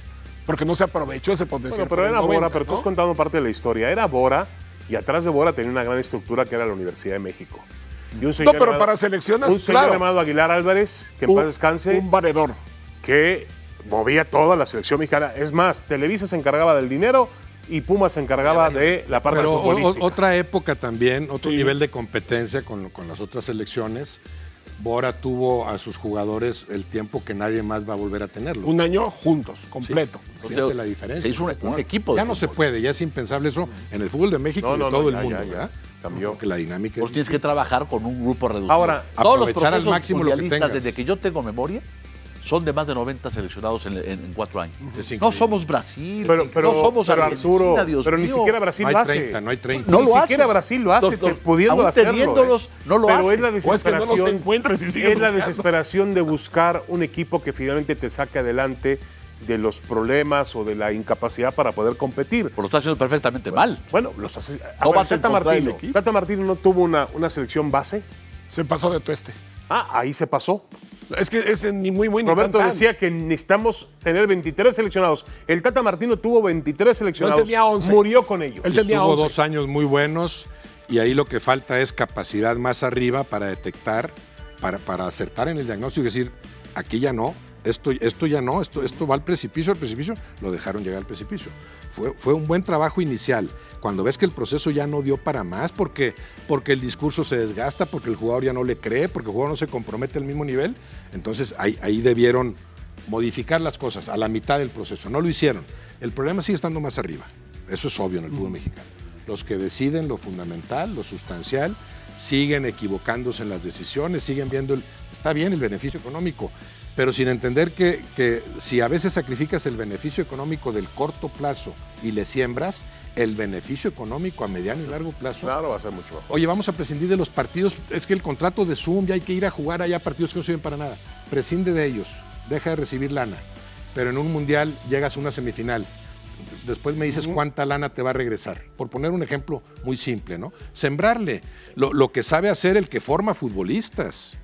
Porque no se aprovechó ese potencial. Bueno, pero era 90, Bora, pero tú has contado parte de la historia. Era Bora y atrás de Bora tenía una gran estructura que era la Universidad de México. Y un señor No, pero llamado- para selecciones, Un señor claro. llamado Aguilar Álvarez, que en Un- paz descanse, Un valedor. que movía toda la selección mexicana. Es más, Televisa se encargaba del dinero y Pumas se encargaba de la parte Pero futbolística. o- otra época también, otro Sí. nivel de competencia con, con las otras selecciones. Bora tuvo a sus jugadores el tiempo que nadie más va a volver a tenerlo. Un año juntos, completo. Siente la diferencia. Se hizo un- un equipo de Ya no se fútbol. puede, ya es impensable eso en el fútbol de México No, y de no, no, todo ya, el mundo, ya, ya. ¿verdad? Cambió. Porque la dinámica Vos es tienes que trabajar con un grupo reducido. Ahora, todos los aprovechar al procesos máximo lo que desde que yo tengo memoria, son de más de 90 seleccionados en, en- en cuatro años. No somos Brasil, pero, pero, no somos pero Argentina, Arturo, Dios pero ni mío. siquiera Brasil No hay lo hace. 30, no hay 30. No ni lo siquiera hace. Brasil lo hace, Doctor, pudiendo aún hacerlo. teniéndolos, ¿eh? no lo Pero hace. es la O es que no desesperación. sigues es la desesperación de buscar un equipo que finalmente te saque adelante de los problemas o de la incapacidad para poder competir. Pero lo está haciendo perfectamente mal. Bueno, los hace. No a Tata Martino. equipo. Tata Martino no tuvo una, una selección base. Se pasó de tueste. Ah, ahí se pasó. Es que es ni muy, muy Roberto tan, tan. decía que necesitamos tener 23 seleccionados. El Tata Martino tuvo 23 seleccionados. tenía 11. Murió con ellos. Él tenía Tuvo 11. dos años muy buenos y ahí lo que falta es capacidad más arriba para detectar, para, para acertar en el diagnóstico y decir, aquí ya no, esto, esto ya no, esto, esto va al precipicio, al precipicio, lo dejaron llegar al precipicio. Fue, fue un buen trabajo inicial. Cuando ves que el proceso ya no dio para más, porque, porque el discurso se desgasta, porque el jugador ya no le cree, porque el jugador no se compromete al mismo nivel, entonces ahí, ahí debieron modificar las cosas a la mitad del proceso. No lo hicieron. El problema sigue estando más arriba. Eso es obvio en el fútbol mexicano. Los que deciden lo fundamental, lo sustancial, siguen equivocándose en las decisiones, siguen viendo el... Está bien el beneficio económico, pero sin entender que, que si a veces sacrificas el beneficio económico del corto plazo y le siembras, el beneficio económico a mediano y largo plazo Claro, va a ser mucho mejor. Oye, vamos a prescindir de los partidos. Es que el contrato de Zoom ya hay que ir a jugar allá partidos que no sirven para nada. Prescinde de ellos. Deja de recibir lana. Pero en un mundial llegas a una semifinal. Después me dices cuánta lana te va a regresar. Por poner un ejemplo muy simple, ¿no? Sembrarle. Lo, lo que sabe hacer el que forma futbolistas.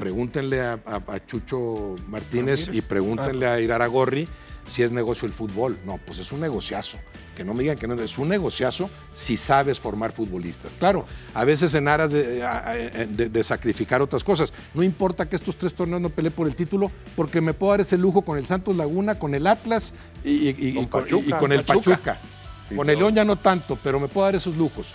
Pregúntenle a, a- a Chucho Martínez, y pregúntenle a Irara Gorri si es negocio el fútbol. No, pues es un negociazo. Que no me digan que no es un negociazo si sabes formar futbolistas. Claro, a veces en aras de, sacrificar otras cosas. No importa que estos tres torneos no pelee por el título, porque me puedo dar ese lujo con el Santos Laguna, con el Atlas y, y- y- Con y con, Pachuca, y con el Pachuca. Pachuca. Con el León ya no tanto, pero me puedo dar esos lujos.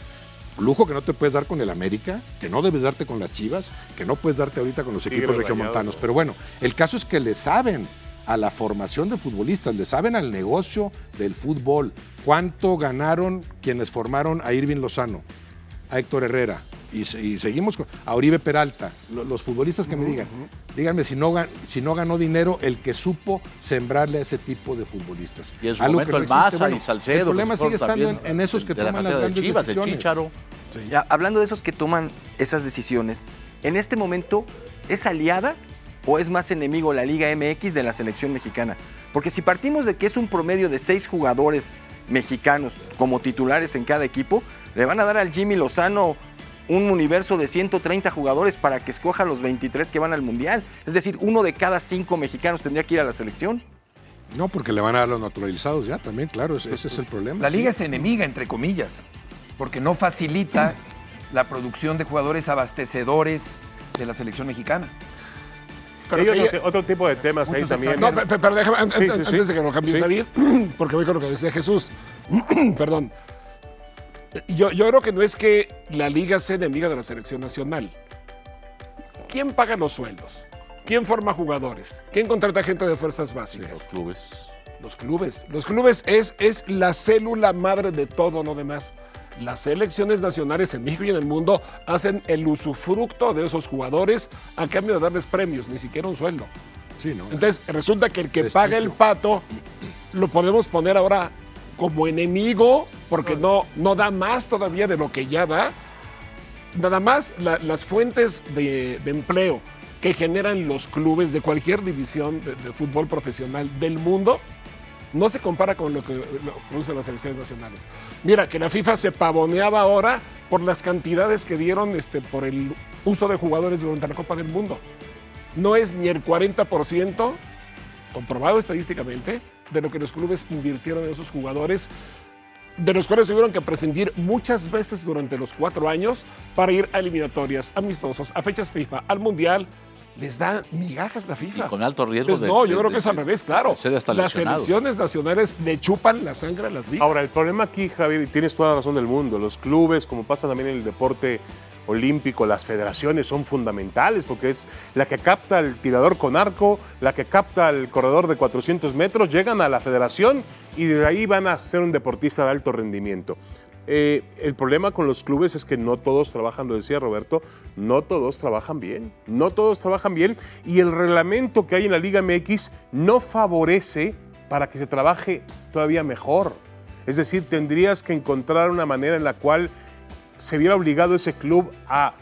Lujo que no te puedes dar con el América, que no debes darte con las Chivas, que no puedes darte ahorita con los equipos regiomontanos. ¿no? Pero bueno, el caso es que le saben a la formación de futbolistas, le saben al negocio del fútbol. ¿Cuánto ganaron quienes formaron a Irving Lozano, a Héctor Herrera? Y, se- y seguimos con a Oribe Peralta, lo- los futbolistas que me digan, díganme si no, gan- si no ganó dinero el que supo sembrarle a ese tipo de futbolistas. Y en su Algo que momento no el Maza. Bueno, y Salcedo. El problema sigue estando en, también en esos que de la toman las de grandes Chivas, decisiones. de. Ya, hablando de esos que toman esas decisiones, en este momento, ¿es aliada o es más enemigo la Liga MX de la selección mexicana? Porque si partimos de que es un promedio de seis jugadores mexicanos como titulares en cada equipo, le van a dar al Jimmy Lozano un universo de 130 jugadores para que escoja los 23 que van al Mundial. Es decir, uno de cada cinco mexicanos tendría que ir a la selección. No, porque le van a dar los naturalizados ya también, claro, ese, ese es el problema. La sí. liga es enemiga, entre comillas, porque no facilita [clears throat] la producción de jugadores abastecedores de la selección mexicana. Pero Hay otro, otro tipo de temas ahí también. No, pe- pe- pero déjame, Sí, sí. antes de que lo cambies, Sí. David, [clears throat] porque voy con lo que decía Jesús. [clears throat] Perdón. Yo, yo creo que no es que la liga sea enemiga de la selección nacional. ¿quién paga los sueldos? ¿Quién forma jugadores? ¿Quién contrata gente de fuerzas Los básicas? clubes. Los clubes. Los clubes es, es la célula madre de todo lo demás. Las selecciones nacionales en México y en el mundo hacen el usufructo de esos jugadores a cambio de darles premios, ni siquiera un sueldo. Sí, ¿no? Entonces resulta que el que paga el pato lo podemos poner ahora como enemigo porque no, no da más todavía de lo que ya da. Nada más la- las fuentes de, de empleo que generan los clubes de cualquier división de, de fútbol profesional del mundo no se compara con lo que producen las selecciones nacionales. Mira, que la FIFA se pavoneaba ahora por las cantidades que dieron este, por el uso de jugadores durante la Copa del Mundo. No es ni el 40%, comprobado estadísticamente, de lo que los clubes invirtieron en esos jugadores, de los cuales tuvieron que prescindir muchas veces durante los cuatro años para ir a eliminatorias, amistosos, a fechas FIFA, al Mundial. Les da migajas la FIFA. Y con alto riesgo Pues de- no, yo de- creo de- que es al revés, claro. Las selecciones nacionales le chupan la sangre a las ligas. Ahora, el problema aquí, Javier, y tienes toda la razón del mundo, los clubes, como pasa también en el deporte olímpico, las federaciones son fundamentales porque es la que capta el tirador con arco, la que capta el corredor de 400 metros, llegan a la federación y de ahí van a ser un deportista de alto rendimiento. Eh, el problema con los clubes es que no todos trabajan, lo decía Roberto, no todos trabajan bien, no todos trabajan bien y el reglamento que hay en la Liga MX no favorece para que se trabaje todavía mejor. Es decir, tendrías que encontrar una manera en la cual se viera obligado ese club a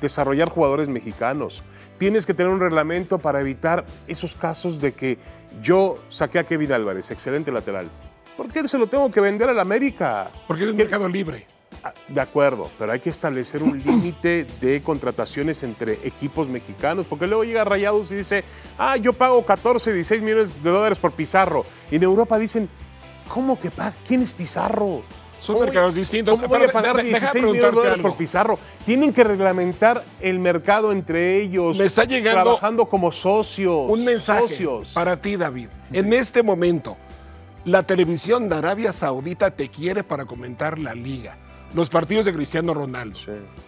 desarrollar jugadores mexicanos. Tienes que tener un reglamento para evitar esos casos de que yo saqué a Kevin Álvarez, excelente lateral. ¿Por qué se lo tengo que vender al América? Porque es un mercado libre. Ah, De acuerdo, pero hay que establecer un [laughs] límite de contrataciones entre equipos mexicanos, porque luego llega Rayados y dice, ah, yo pago 14, 16 millones de dólares por Pizarro. Y en Europa dicen, ¿cómo que paga? ¿Quién es Pizarro? Son ¿Cómo mercados distintos. ¿Cómo voy a pagar de- de- deja 16 millones de dólares por Pizarro? Tienen que reglamentar el mercado entre ellos. Me está llegando Trabajando como socios. Un mensaje Socios. para ti, David. En este momento, la televisión de Arabia Saudita te quiere para comentar la liga. Los partidos de Cristiano Ronaldo.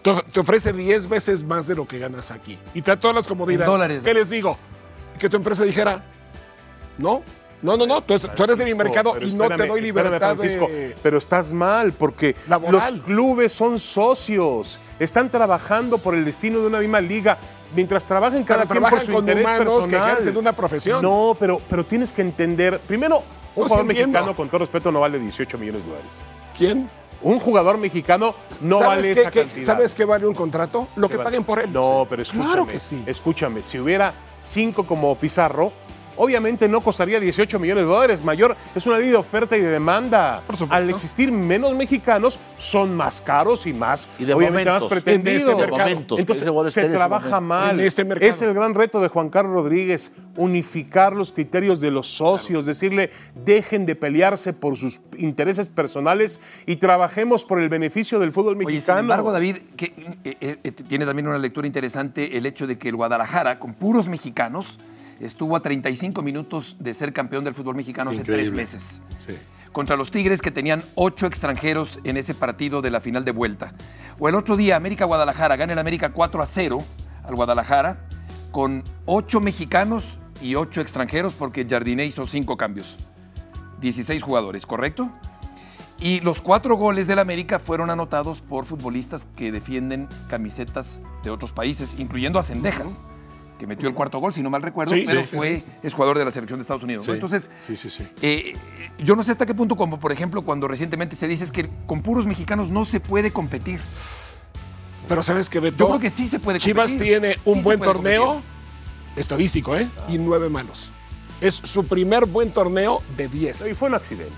Te, te ofrece 10 veces más de lo que ganas aquí. Y te da todas las comodidades. En dólares. ¿Qué les digo? Que tu empresa dijera, no, no, no, no, tú, es- tú eres de mi Francisco, mercado y no te espérame, doy espérame, libertad Francisco, de... pero estás mal porque Laboral. los clubes son socios, están trabajando por el destino de una misma liga, mientras trabajan cada Pero quien por su con interés que personal. ejercen una profesión. No, pero, pero tienes que entender, primero, un No, jugador mexicano con todo respeto no vale 18 millones de dólares. ¿Quién? Un jugador mexicano no ¿Sabes vale qué- esa qué- cantidad. ¿Sabes qué vale un contrato? Lo que vale? paguen por él. No, pero escúchame. Claro que sí. Escúchame, si hubiera cinco como Pizarro, obviamente no costaría 18 millones de dólares. Mayor es una ley de oferta y de demanda. Por supuesto. Al existir menos mexicanos, son más caros y más, Y de obviamente más pretendidos. En este. Momentos, Entonces se en trabaja momento. mal. En este mercado. Es el gran reto de Juan Carlos Rodríguez, unificar los criterios de los socios, decirle, dejen de pelearse por sus intereses personales y trabajemos por el beneficio del fútbol Oye, mexicano. sin embargo, David, que, eh, eh, eh, tiene también una lectura interesante el hecho de que el Guadalajara, con puros mexicanos, estuvo a 35 minutos de ser campeón del fútbol mexicano hace tres meses. Sí. Contra los Tigres, que tenían ocho extranjeros en ese partido de la final de vuelta. O el otro día, América-Guadalajara, gana el América 4 a 0 al Guadalajara, con ocho mexicanos y ocho extranjeros, porque Jardiné hizo cinco cambios. 16 jugadores, ¿correcto? Y los cuatro goles del América fueron anotados por futbolistas que defienden camisetas de otros países, incluyendo a Cendejas, que metió el cuarto gol, si no mal recuerdo, Sí, pero sí, fue sí. es jugador de la selección de Estados Unidos. Entonces, Sí, sí, sí. eh, yo no sé hasta qué punto, como por ejemplo cuando recientemente se dice es que con puros mexicanos no se puede competir. Pero sabes que Beto, Yo creo que sí se puede Chivas competir. tiene un buen torneo competir. estadístico, ¿eh? Y nueve malos. Es su primer buen torneo de Y 10. fue un accidente.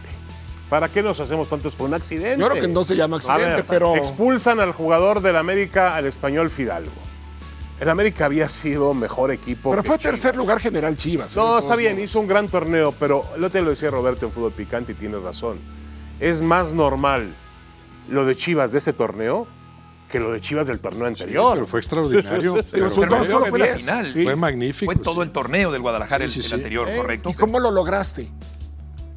¿Para qué nos hacemos tantos? Fue un accidente. Yo creo que no se llama accidente, ver, pero Expulsan al jugador del América, al español Fidalgo. El América había sido mejor equipo. pero que fue tercer lugar general Chivas. ¿eh? No, está bien, modos. hizo un gran torneo, pero lo te lo decía Roberto en Fútbol Picante y tiene razón. Es más normal lo de Chivas de este torneo que lo de Chivas del torneo anterior. Pero fue extraordinario. [laughs] Pero pero fue Pero un no solo fue la 10, final. sí. fue magnífico. Fue todo sí. el torneo del Guadalajara, Sí, el, sí, el sí. anterior, Eh, correcto. ¿Y cómo lo lograste?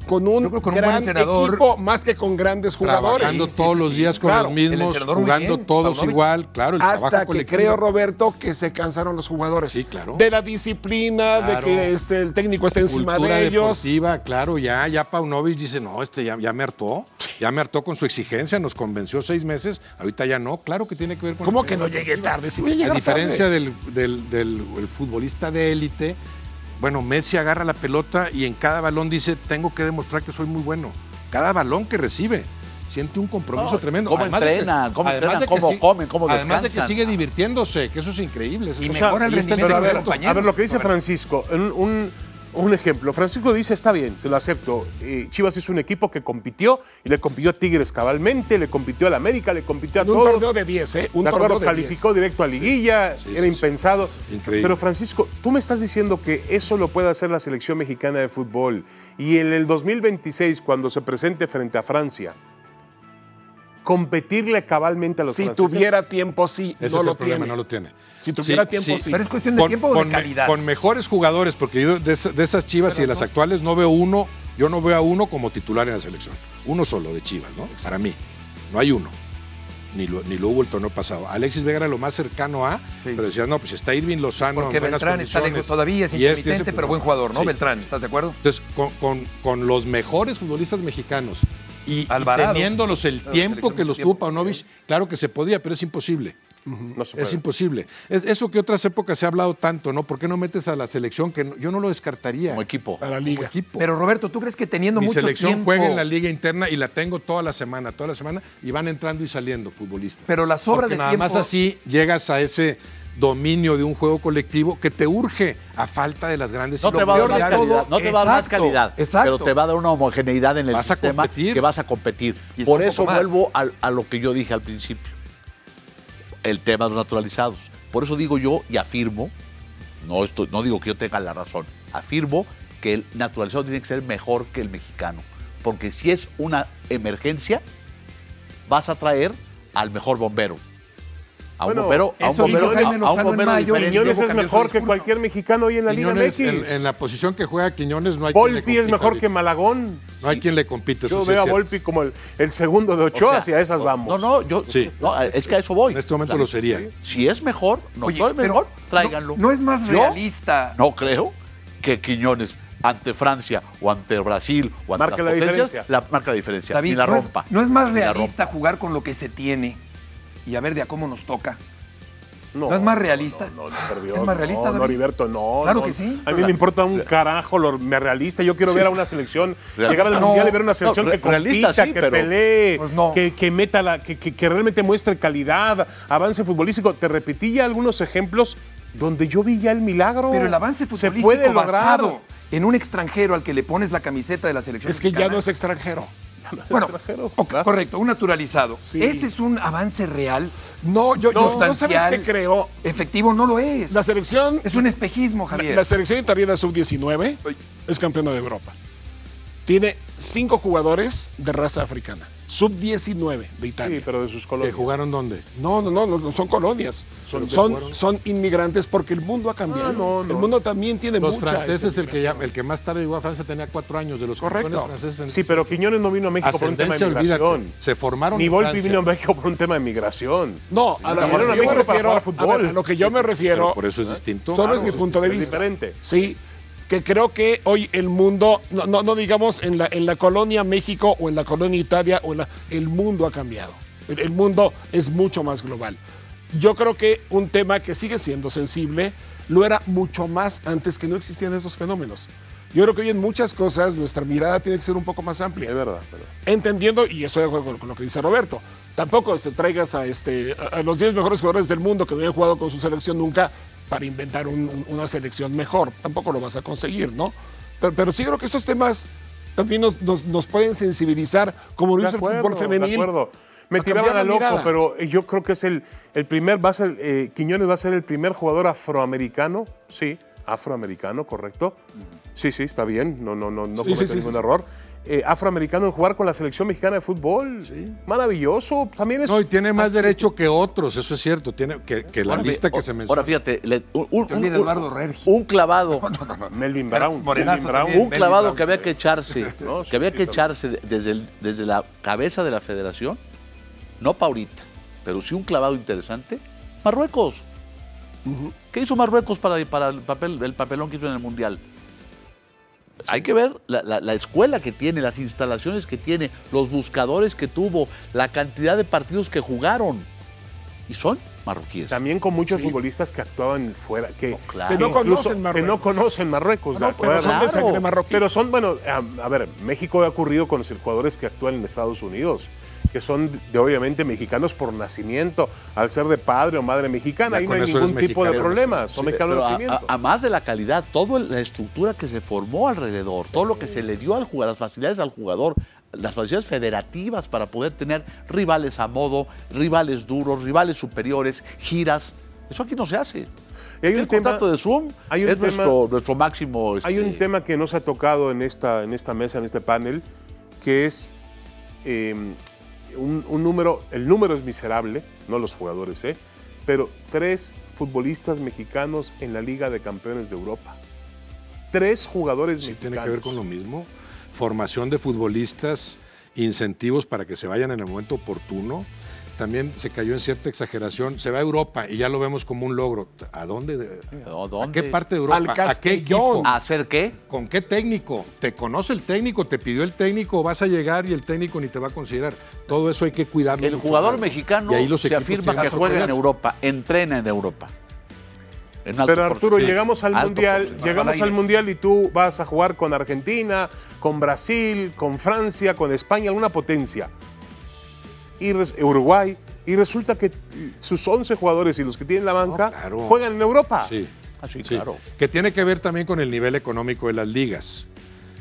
Con un, con un buen gran entrenador, equipo más que con grandes jugadores. Trabajando Sí, sí, todos sí, los sí. días con Claro. los mismos, jugando bien, todos igual, claro, el Hasta que creo, Roberto, que se cansaron los jugadores. Sí, claro. De la disciplina, Claro. de que este, el técnico esté encima Cultura de ellos. deportiva, claro, ya, ya Paunovic dice, no, este ya, ya me hartó, ya me hartó con su exigencia, nos convenció seis meses, ahorita ya no, claro que tiene que ver con... ¿Cómo que no deportivo. tarde? Si voy a llegar A diferencia tarde. del, del- del- el futbolista de élite, bueno, Messi agarra la pelota y en cada balón dice, tengo que demostrar que soy muy bueno. Cada balón que recibe. Siente un compromiso No, tremendo. cómo Además de que- entrenan, cómo además entrenan, de que cómo comen, cómo Además de que descansan. sigue divirtiéndose, que eso es increíble. eso Y mejora el rendimiento a de ver, los compañeros. a ver, lo que dice Francisco, un, un- un ejemplo. Francisco dice, está bien, se lo acepto. Eh, Chivas es un equipo que compitió y le compitió a Tigres cabalmente, le compitió al América, le compitió a Un todos. torneo de 10, ¿eh? Un de acuerdo, torneo de 10. calificó directo a liguilla, Sí, era sí, impensado. Pero Francisco, tú me estás diciendo que eso lo puede hacer la selección mexicana de fútbol y en el 2026, cuando se presente frente a Francia, competirle cabalmente a los Si franceses. tuviera tiempo, sí. Ese no es lo el problema, tiene. no lo tiene. Si tuviera tiempo, sí. Pero es cuestión de tiempo o de me- calidad. con mejores jugadores, porque yo de, esa- de esas chivas y de las actuales no veo uno, yo no veo a uno como titular en la selección. Uno solo de chivas, ¿no? Para mí. No hay uno. Ni lo, ni lo hubo el torneo pasado. Alexis Vega era lo más cercano a, pero decías, no, pues está Irving Lozano. Porque en Beltrán está lejos todavía, es este, intermitente, ese, pero buen jugador, ¿no? Sí. Beltrán, ¿estás de acuerdo? Entonces, con, con- con los mejores futbolistas mexicanos y, teniéndolos el Claro, tiempo que los tuvo Paunovic, claro que se podía, pero es imposible. No se Es imposible. Es- eso que otras épocas se ha hablado tanto, ¿no? ¿Por qué no metes a la selección? Que no- yo no lo descartaría. Como equipo. A la Como liga. equipo. Pero Roberto, ¿tú crees que teniendo Mi mucho selección tiempo... juega en la liga interna y la tengo toda la semana, toda la semana, y van entrando y saliendo futbolistas. Pero la sobra Porque de nada tiempo- más así llegas a ese dominio de un juego colectivo que te urge a falta de las grandes No te va a dar más calidad, no te va a dar más calidad, exacto. pero te va a dar una homogeneidad en el Vas a sistema competir. que vas a competir. Por eso vuelvo a, lo que yo dije al principio, el tema de los naturalizados. Por eso digo yo y afirmo, no, estoy- no digo que yo tenga la razón, afirmo que el naturalizado tiene que ser mejor que el mexicano, porque si es una emergencia, vas a traer al mejor bombero. A un Bueno, bombero, a un bombero, a- a un bombero diferente. Quiñones es mejor que cualquier mexicano hoy en la Quiñones, Liga MX. en, en la posición que juega Quiñones no hay quien le Volpi es compita mejor que. Malagón. No hay quien le compite. Yo eso veo a. Volpi como el, el segundo de O Ochoa, sea, hacia esas vamos. No, no, yo, Sí. no, es que a eso voy. En este momento O sea, lo sería. Si es mejor, no Oye, no es mejor, no- tráiganlo. no es más Yo realista. No creo que Quiñones ante Francia o ante Brasil o ante Marque las la la, marca la diferencia. David, ni la no, es, rompa. no es más realista jugar con lo que se tiene y a ver de a cómo nos toca. No, ¿No es más realista? No, no, no, Dios, ¿Es más realista, No, Heriberto, no. Claro no. que sí. A mí me importa un carajo lo me realista. Yo quiero ver a una selección, Realista. llegar al No. mundial y ver una selección No, que compita, sí, que pero- pelee, Pues no. que, que meta la, que, que- que realmente muestre calidad, avance futbolístico. Te repetí ya algunos ejemplos donde yo vi ya el milagro. Pero el avance se futbolístico puede lograr. basado en un extranjero al que le pones la camiseta de la selección Es que ya no es extranjero. [laughs] Bueno, extranjero. correcto, un naturalizado. Sí. ¿Ese es un avance real? No, yo, yo no sabes qué creo. Efectivo no lo es. La selección, Es un espejismo, Javier. la selección italiana sub-19 es campeona de Europa. Tiene cinco jugadores de raza africana. Sub-19 de Sí, Italia. pero de sus ¿Que colores. jugaron dónde? No, no, no, no, no, son colonias. Son- Son, son, inmigrantes porque el mundo ha cambiado. Ah, no, no. El mundo también tiene Los mucha franceses, el que, ya- el que más tarde llegó a Francia tenía cuatro años, de los Correcto. franceses. en- Sí, pero Quiñones no vino a México por un tema de migración. olvídate. Se formaron Ni Volpi vino a México por un tema de migración. No, a, lo- a a que yo me México para refiero, jugar a, fútbol. ver, a lo que yo me refiero, Pero por eso es distinto. solo es Claro, mi punto de es vista. diferente. Sí, que creo que hoy el mundo, no, no, no digamos en la, en la colonia México o en la colonia Italia, o en la- el mundo ha cambiado. El, el mundo es mucho más global. Yo creo que un tema que sigue siendo sensible lo era mucho más antes que no existían esos fenómenos. Yo creo que hoy en muchas cosas nuestra mirada tiene que ser un poco más amplia. Es verdad. pero- Entendiendo, y estoy de acuerdo con, con lo que dice Roberto, tampoco te traigas a, este, a, a los 10 mejores jugadores del mundo que no hayan jugado con su selección nunca para inventar un- un- una selección mejor. Tampoco lo vas a conseguir, ¿no? Pero, pero sí creo que estos temas también nos, nos- nos pueden sensibilizar, como lo hizo el fútbol femenil. De acuerdo. Me a tiraban a loco, mirada. pero yo creo que es el, el primer, va a ser, eh, Quiñones va a ser el primer jugador afroamericano, sí, afroamericano, correcto. Sí, sí, está bien, no, no, no, no Sí, comete sí, ningún sí. error. Eh, afroamericano en jugar con la selección mexicana de fútbol. Maravilloso. También es. No, y tiene más derecho que otros, eso es cierto. Tiene que, que la Ahora, lista que o- se menciona. Ahora fíjate, le- un, un- Te olvida un- Eduardo Rergi. un clavado, [laughs] Melvin Brown. Melvin Brown. un clavado Brown, que había que echarse, [laughs] No, que había que echarse de- desde, el- desde la cabeza de la federación, no pa' ahorita, pero sí un clavado interesante, Marruecos. ¿Qué hizo Marruecos para, para el, papel, el papelón que hizo en el Mundial? Hay que ver la, la- la escuela que tiene, las instalaciones que tiene, los buscadores que tuvo, la cantidad de partidos que jugaron. Y son marroquíes. También con muchos futbolistas que actuaban fuera, que, No, claro. que no conocen que no Marruecos. conocen Marruecos, No, pero acuerdo. son de marroquí. Pero son, bueno, a, a ver, México ha ocurrido con los jugadores que actúan en Estados Unidos, que son de obviamente mexicanos por nacimiento, al ser de padre o madre mexicana, Ya ahí no hay ningún tipo de problema, son Sí, mexicanos de nacimiento. a, a más de la calidad, toda la estructura que se formó alrededor, todo lo que se le dio al jugador, las facilidades al jugador, las facilidades federativas para poder tener rivales a modo, rivales duros, rivales superiores, giras. Eso aquí no se hace. Y hay un el tema- contrato de Zoom hay un es tema- nuestro, nuestro máximo. Hay este, un tema que no se ha tocado en esta, en esta mesa, en este panel, que es eh, un, un número, el número es miserable, no los jugadores, ¿eh? pero tres futbolistas mexicanos en la Liga de Campeones de Europa. Tres jugadores Sí, mexicanos. tiene que ver con lo mismo. Formación de futbolistas, incentivos para que se vayan en el momento oportuno. También se cayó en cierta exageración. Se va a Europa y ya lo vemos como un logro. ¿A dónde? de- ¿A qué parte de Europa? Al ¿A qué equipo? ¿A hacer qué? ¿Con qué técnico? ¿Te conoce el técnico? ¿Te pidió el técnico? ¿Vas a llegar y el técnico ni te va a considerar? Todo eso hay que cuidarlo. El mucho jugador mexicano Y ahí los se equipos afirma que juega en. Europa, entrena en Europa. Pero Arturo, llegamos al Alto mundial, porcentaje. llegamos al mundial y tú vas a jugar con Argentina, con Brasil, con Francia, con España, alguna potencia. Y Uruguay. Y resulta que sus 11 jugadores y los que tienen la banca claro. juegan en Europa. Sí. Ah, sí, Sí, claro. Que tiene que ver también con el nivel económico de las ligas.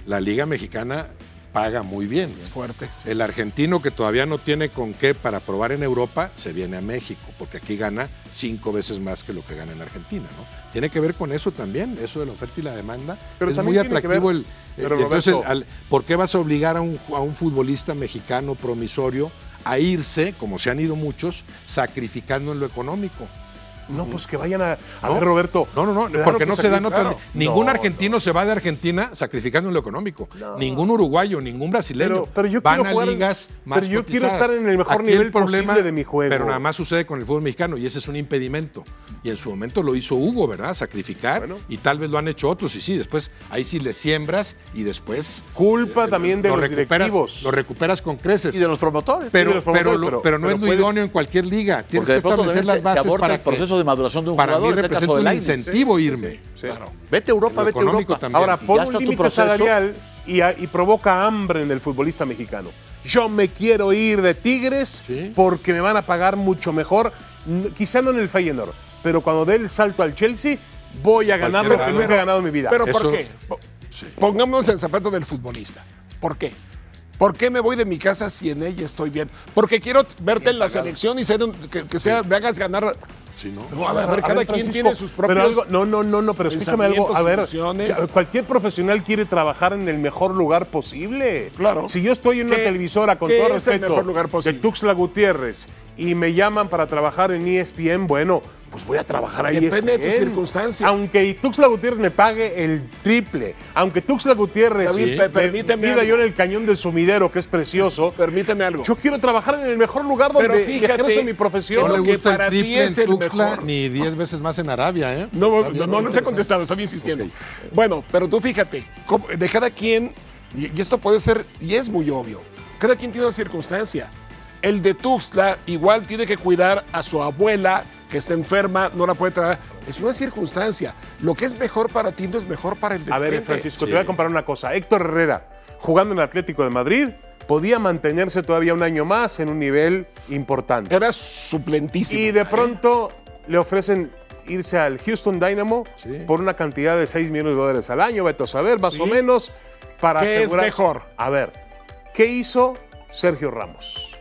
La liga mexicana paga muy bien. Es fuerte. sí. El argentino que todavía no tiene con qué para probar en Europa se viene a México, porque aquí gana cinco veces más que lo que gana en Argentina. ¿no? Tiene que ver con eso también, eso de la oferta y la demanda. Pero es muy atractivo ver- el. Pero, eh, entonces, al- ¿por qué vas a obligar a un, a un futbolista mexicano promisorio a irse, como se han ido muchos, sacrificando en lo económico? No, pues que vayan a. A ¿No? ver, Roberto. No, no, no, claro porque que no se dan otras. claro. Ningún No, argentino se va de Argentina sacrificando en lo económico. Ningún uruguayo, ningún brasileño. Pero- pero yo van quiero a jugar- ligas más pero yo quiero estar en el mejor Aquí nivel posible de mi juego. Pero nada más sucede con el fútbol mexicano y ese es un impedimento. Y en su momento lo hizo Hugo, ¿verdad? Sacrificar Bueno. y tal vez lo han hecho otros. Y sí, después ahí sí le siembras y después. Culpa también de lo los recuperas, directivos. Lo recuperas con creces. Y de los promotores. pero, de los promotores, pero, pero- no es lo idóneo en cualquier liga. Tienes que establecer las se bases para el proceso de maduración de un para jugador. mí en este representa caso un incentivo irme. Vete a Europa, vete a Europa. también. Ahora, pon un límite salarial y, a- y provoca hambre en el futbolista mexicano. Yo me quiero ir de Tigres Sí. porque me van a pagar mucho mejor, quizá no en el Feyenoord, pero cuando dé el salto al Chelsea, voy a ganar lo que nunca he ganado en mi vida. Pero Eso- ¿por qué? Po- Pongámonos en zapato del futbolista. ¿Por qué? ¿Por qué me voy de mi casa si en ella estoy bien? Porque quiero verte en la selección y ser un- que, que sea, me hagas ganar. Sí, ¿no? No, a ver, a ver, cada quien tiene sus propios. pero algo- no, no, no, no, pero escúchame algo. A ver, ilusiones. cualquier profesional quiere trabajar en el mejor lugar posible. Claro. Si yo estoy en una ¿Qué- televisora con todo respeto mejor lugar posible? de Tuxtla Gutiérrez y me llaman para trabajar en ESPN, bueno, pues voy a trabajar ahí. Depende de tu circunstancia. Aunque Tuxtla Gutiérrez me pague el triple, aunque Tuxtla Gutiérrez David, me- pe- permíteme yo en el cañón del sumidero, que es precioso. Permíteme algo. Yo quiero trabajar en el mejor lugar donde Pero fíjate ejerzo mi que profesión. No lo le que gusta para el triple es en el Tuxtla mejor. ni 10 veces más en Arabia, ¿eh? No, no, bien, no les he contestado, estoy insistiendo. Bueno, pero tú fíjate, de cada quien, y, y esto puede ser, y es muy obvio, cada quien tiene una circunstancia. El de Tuxtla igual tiene que cuidar a su abuela que está enferma, no la puede traer. Es una circunstancia. Lo que es mejor para ti no es mejor para el de A ver. Francisco, te voy a comparar una cosa. Héctor Herrera, jugando en el Atlético de Madrid, podía mantenerse todavía un año más en un nivel importante. Era suplentísimo. Y de ¿eh? pronto le ofrecen irse al Houston Dynamo Sí. por una cantidad de 6 millones de dólares al año, vete a saber, más o menos, para ¿Qué es asegurar. mejor? A ver, ¿qué hizo Sergio Ramos?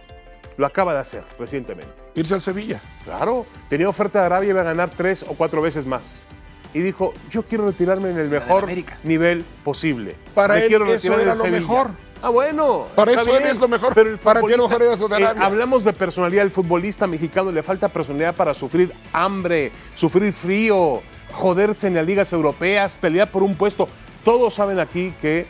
Lo acaba de hacer recientemente. Irse al Sevilla. Claro, tenía oferta de Arabia y iba a ganar tres o cuatro veces más. Y dijo, yo quiero retirarme en el mejor nivel posible. Para Me él quiero eso retirar era del lo Sevilla". mejor. Ah, bueno. Para está eso eres lo mejor. Pero el Para ti a lo futbolista- mejor eres lo de eh, hablamos de personalidad. El futbolista mexicano le falta personalidad para sufrir hambre, sufrir frío, joderse en las ligas europeas, pelear por un puesto. Todos saben aquí que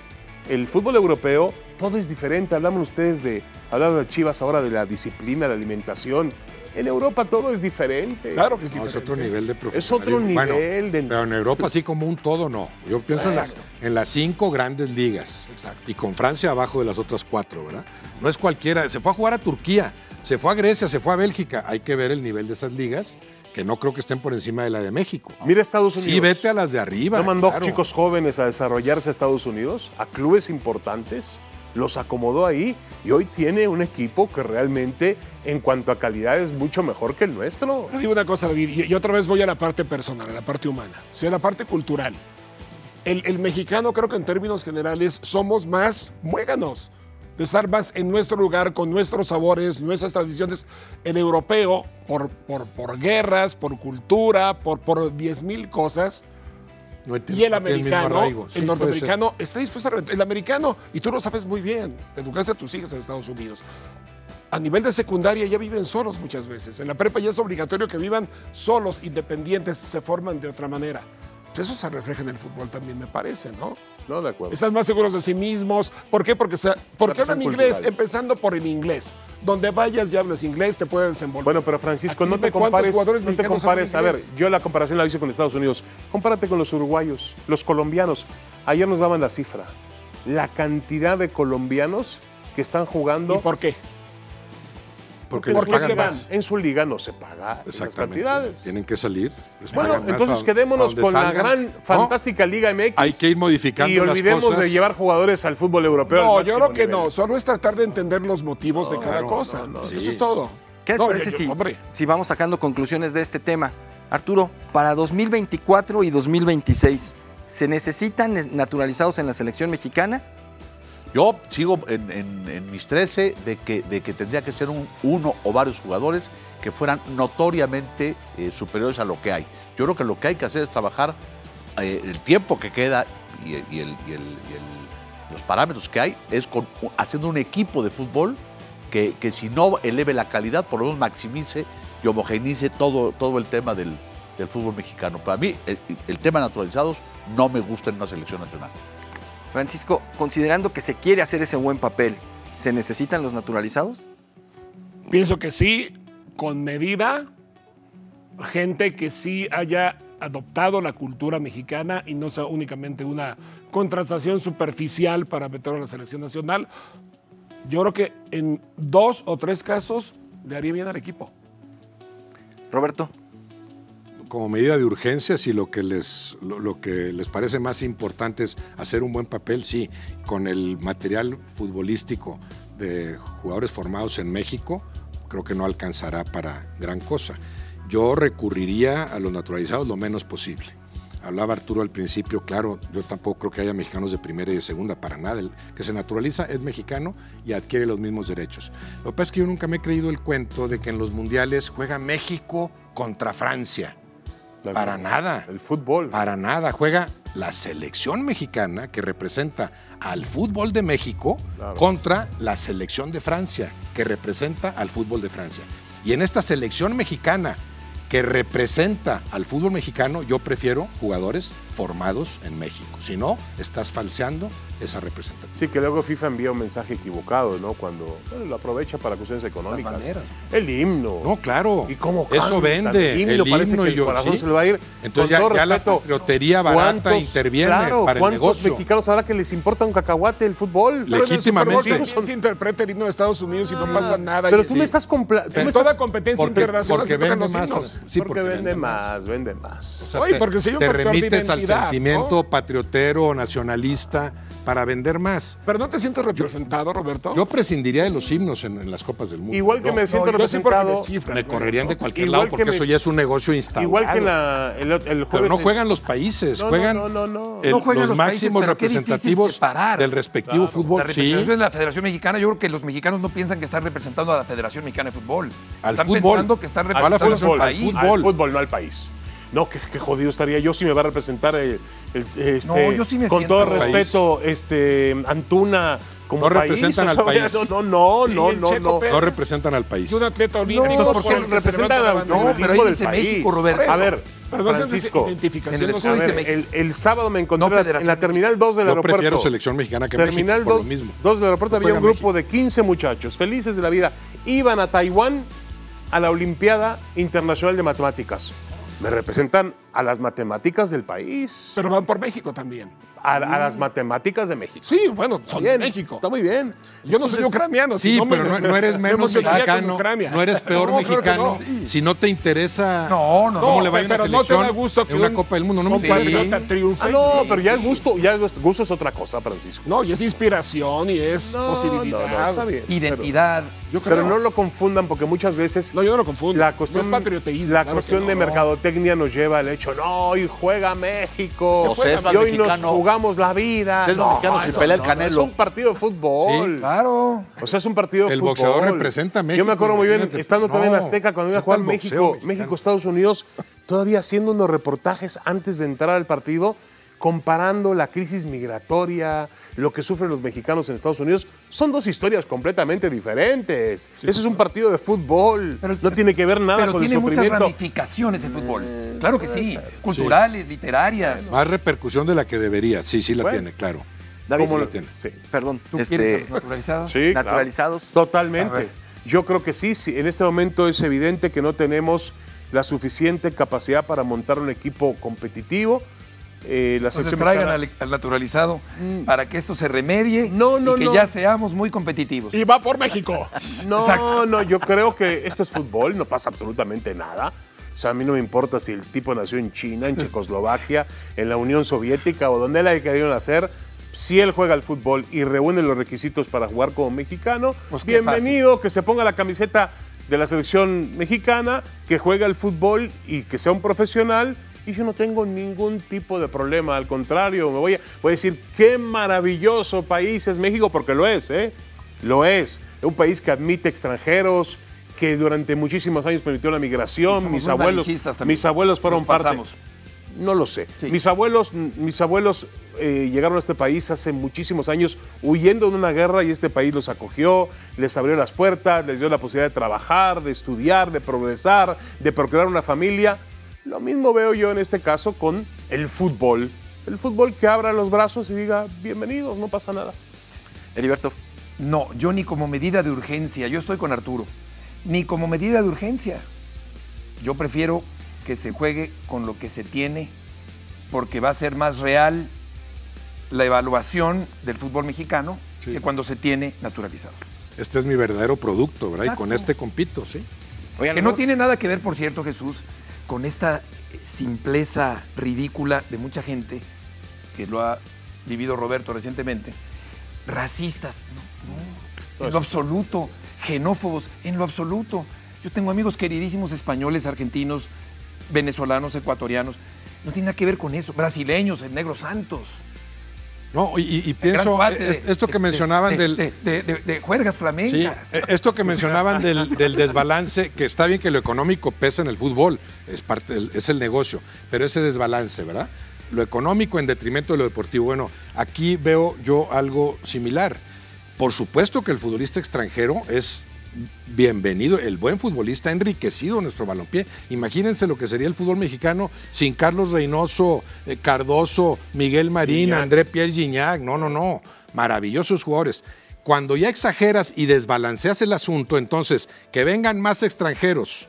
el fútbol europeo, todo es diferente. Hablamos ustedes de, hablando de Chivas ahora de la disciplina, la alimentación. En Europa todo es diferente. Claro que sí. No, es otro nivel de Es profesionalismo. otro Bueno, nivel de- Pero en Europa así como un todo no. Yo pienso en las, en las cinco grandes ligas. Exacto. Y con Francia abajo de las otras cuatro, ¿verdad? No es cualquiera. Se fue a jugar a Turquía, se fue a Grecia, se fue a Bélgica. Hay que ver el nivel de esas ligas, que no creo que estén por encima de la de México. Mira Estados Unidos. Sí, vete a las de arriba. No mandó claro. chicos jóvenes a desarrollarse a Estados Unidos, a clubes importantes, los acomodó ahí y hoy tiene un equipo que realmente en cuanto a calidad es mucho mejor que el nuestro. Te digo una cosa, David, y, otra vez voy a la parte personal, a la parte humana, o sea, la parte cultural. El, mexicano, creo que en términos generales, somos más muéganos, de estar más en nuestro lugar, con nuestros sabores, nuestras tradiciones. El europeo, por, por, por guerras, por cultura, por, por 10 mil cosas, No y el americano. Sí, el norteamericano, está dispuesto a... El americano, y tú lo sabes muy bien, educaste a tus hijas en Estados Unidos. A nivel de secundaria ya viven solos muchas veces. En la prepa ya es obligatorio que vivan solos, independientes, se forman de otra manera. Pues Eso se refleja en el fútbol también, me parece, ¿no? No, de acuerdo. Están más seguros de sí mismos. ¿Por qué? Porque, se, porque hablan inglés, empezando por el inglés. Donde vayas y hables inglés, te puedes desenvolver. Bueno, pero Francisco, Aquí no te compares, no te compares. A ver, yo la comparación la hice con Estados Unidos. Compárate con los uruguayos, los colombianos. Ayer nos daban la cifra. La cantidad de colombianos que están ¿Y jugando por qué? Porque ¿Por les qué pagan se van? más. En su liga no se paga esas Exactamente. cantidades. Tienen que salir. les Bueno, pagan entonces quedémonos con la gran, No, fantástica Liga MX. Hay que ir modificando Y las olvidemos cosas. de llevar jugadores al fútbol europeo. No, al yo creo que nivel. no. Solo es tratar de entender los motivos de cada claro, cosa. no, no, Eso es todo. ¿Qué les No, parece yo- yo- si, hombre. si vamos sacando conclusiones de este tema? Arturo, para 2024 y 2026, ¿se necesitan naturalizados en la selección mexicana? Yo sigo en, mis 13 de que, tendría que ser un- uno o varios jugadores que fueran notoriamente eh, superiores a lo que hay. Yo creo que lo que hay que hacer es trabajar eh, el tiempo que queda y, los parámetros que hay es haciendo un equipo de fútbol que, si no eleve la calidad, por lo menos maximice y homogeneice todo, todo el tema del, del fútbol mexicano. Para mí, el, el tema naturalizados no me gusta en una selección nacional. Francisco, considerando que se quiere hacer ese buen papel, ¿se necesitan los naturalizados? Pienso que sí, con medida, gente que sí haya adoptado la cultura mexicana y no sea únicamente una contratación superficial para meterlo en la selección nacional. Yo creo que en dos o tres casos le haría bien al equipo. Roberto, como medida de urgencia, si lo que les lo, que les parece más importante es hacer un buen papel, sí, con el material futbolístico de jugadores formados en México, creo que no alcanzará para gran cosa. Yo recurriría a los naturalizados lo menos posible. Hablaba Arturo al principio, claro, yo tampoco creo que haya mexicanos de primera y de segunda, para nada. El que se naturaliza es mexicano y adquiere los mismos derechos. Lo que pasa es que yo nunca me he creído el cuento de que en los mundiales juega México contra Francia. La- Para nada. El fútbol. Para nada. Juega la selección mexicana que representa al fútbol de México Claro. contra la selección de Francia que representa al fútbol de Francia. Y en esta selección mexicana que representa al fútbol mexicano, yo prefiero jugadores formados en México. Si no, estás falseando esa representación. Sí, que luego FIFA envía un mensaje equivocado, ¿no? Cuando bueno, lo aprovecha para cuestiones económicas. banderas. El himno. No, claro. ¿Y cómo Eso vende. El himno el parece himno que y el yo- corazón sí. se le va a ir. Entonces Con ya, ya la patriotería barata ¿cuántos- interviene claro, para el ¿cuántos negocio. mexicanos ahora que les importa un cacahuate el fútbol? Pero Legítimamente. Super Bowl se interpreta el himno de Estados Unidos y no pasa nada. Pero tú me estás compla- tú En me toda estás- competencia porque- internacional porque se tocan vende los más, himnos. sí, porque, vende más, vende más. O sea, Oye, porque si un te remites al sentimiento ¿no? patriotero o nacionalista para vender más. Pero no te sientes representado, Roberto. Yo prescindiría de los himnos en, en las copas del mundo. Igual que No, me siento sí porque representado. me correrían ¿no? de cualquier Igual lado que porque me- eso ya es un negocio instaurado. Igual que la, el, el. Pero no juegan los países, No, no, juegan no, no, no. el- No juegan los, los máximos representativos del respectivo fútbol. La Sí, representación de la Federación Mexicana, yo creo que los mexicanos no piensan que están representando a la Federación Mexicana de Fútbol. Al están fútbol. pensando que están Al representando fútbol, al país. fútbol. Al fútbol, no al país. No, qué, qué jodido estaría yo si me va a representar el, el- este, No, yo sí me con todo país. respeto, este Antuna como No país, representan o al país. No, no, no, no, no. Pérez. No representan al país. Y un atleta olímpico. No, por porque representan al. No, pero del dice país. México, Roberto. A ver, Perdón, Francisco, en el México. el, el sábado me encontré No en la- terminal 2 del Yo aeropuerto. prefiero selección mexicana que Terminal México, por 2, lo mismo. 2 del aeropuerto había un grupo de 15 muchachos felices de la vida. Iban a Taiwán a la Olimpiada Internacional de Matemáticas. Me representan a las matemáticas del país, Pero van por México también. a, a las matemáticas de México. Sí, bueno, son de Bien, México. Está muy bien. Yo no soy ucraniano. Sí, si no me- pero no, no eres me menos mexicano, no eres peor No, claro mexicano no. si no te interesa No, no, cómo no, le va a ir una pero no te selección da gusto que en una un Copa del Mundo. No me interesa. triunfe. Ah, no, pero ya el gusto, ya el gusto es otra cosa, Francisco. No, y es inspiración y es No, posibilidad. no, no, está bien. Identidad. Yo creo. Pero no lo confundan porque muchas veces No, yo no lo confundo. la cuestión, no es patriotismo. la claro cuestión de no. mercadotecnia nos lleva al hecho, no, hoy juega México, O sea, es más y hoy nos jugamos la vida. Si es No, mexicano, si eso pelea el no, Canelo. Es un partido de fútbol. Claro. O sea, es un partido de El fútbol. boxeador representa a Yo México, me acuerdo muy bien, estando pues, también en Azteca, cuando iba a jugar el México. México, Estados Unidos, todavía haciendo unos reportajes antes de entrar al partido, comparando la crisis migratoria, lo que sufren los mexicanos en Estados Unidos. Son dos historias completamente diferentes. Ese es un partido de fútbol. Pero- no tiene que ver nada Pero con el tiene muchas sufrimiento. ramificaciones el fútbol. Claro que sí. Culturales, literarias. Más repercusión de la que debería. Sí, sí la Bueno. tiene, claro. David, ¿Cómo lo tiene? Sí. Perdón, ¿Tú este, los naturalizados? Sí, naturalizados. Totalmente. Yo creo que sí, sí. En este momento es evidente que no tenemos la suficiente capacidad para montar un equipo competitivo. Eh, la Entonces selección traigan al, al naturalizado para que esto se remedie No, no, y que no. ya seamos muy competitivos. Y va por México. [laughs] No, Exacto. no, yo creo que esto es fútbol, no pasa absolutamente nada. O sea, a mí no me importa si el tipo nació en China, en [laughs] Checoslovaquia, en la Unión Soviética o donde él haya querido nacer. Si él juega al fútbol y reúne los requisitos para jugar como mexicano, Pues bienvenido, que se ponga la camiseta de la selección mexicana, que juegue al fútbol y que sea un profesional. Y yo no tengo ningún tipo de problema, al contrario, me voy a, voy a decir qué maravilloso país es México, porque lo es, ¿eh? Lo es. Es un país que admite extranjeros, que durante muchísimos años permitió la migración. Mis abuelos, mis abuelos fueron Nos parte. pasamos. No lo sé. Sí. Mis abuelos, mis abuelos eh, llegaron a este país hace muchísimos años huyendo de una guerra y este país los acogió, les abrió las puertas, les dio la posibilidad de trabajar, de estudiar, de progresar, de procrear una familia. Lo mismo veo yo en este caso con el fútbol. El fútbol que abra los brazos y diga, bienvenidos, no pasa nada. Heriberto, No, yo ni como medida de urgencia, yo estoy con Arturo, ni como medida de urgencia. Yo prefiero que se juegue con lo que se tiene, porque va a ser más real la evaluación del fútbol mexicano Sí. que cuando se tiene naturalizados. Este es mi verdadero producto, ¿verdad? Y con este compito, sí. Oigan, Que no tiene nada que ver, por cierto, Jesús, con esta eh, simpleza ridícula de mucha gente, que lo ha vivido Roberto recientemente, racistas, no, no, en lo absoluto, xenófobos, en lo absoluto. Yo tengo amigos queridísimos españoles, argentinos, venezolanos, ecuatorianos, no tiene nada que ver con eso, brasileños, el Negro Santos. No, y, pienso, eh, de- esto que de- mencionaban de- del... De, juergas flamencas. eh, esto que mencionaban del, del desbalance, que está bien que lo económico pesa en el fútbol, es, parte es el negocio, pero ese desbalance, ¿verdad? Lo económico en detrimento de lo deportivo. Bueno, aquí veo yo algo similar. Por supuesto que el futbolista extranjero es bienvenido, el buen futbolista ha enriquecido nuestro balompié. Imagínense lo que sería el fútbol mexicano sin Carlos Reynoso, eh, Cardoso, Miguel Marín, Gignac. André Pierre Gignac. No, no, no. Maravillosos jugadores. Cuando ya exageras y desbalanceas el asunto, entonces que vengan más extranjeros,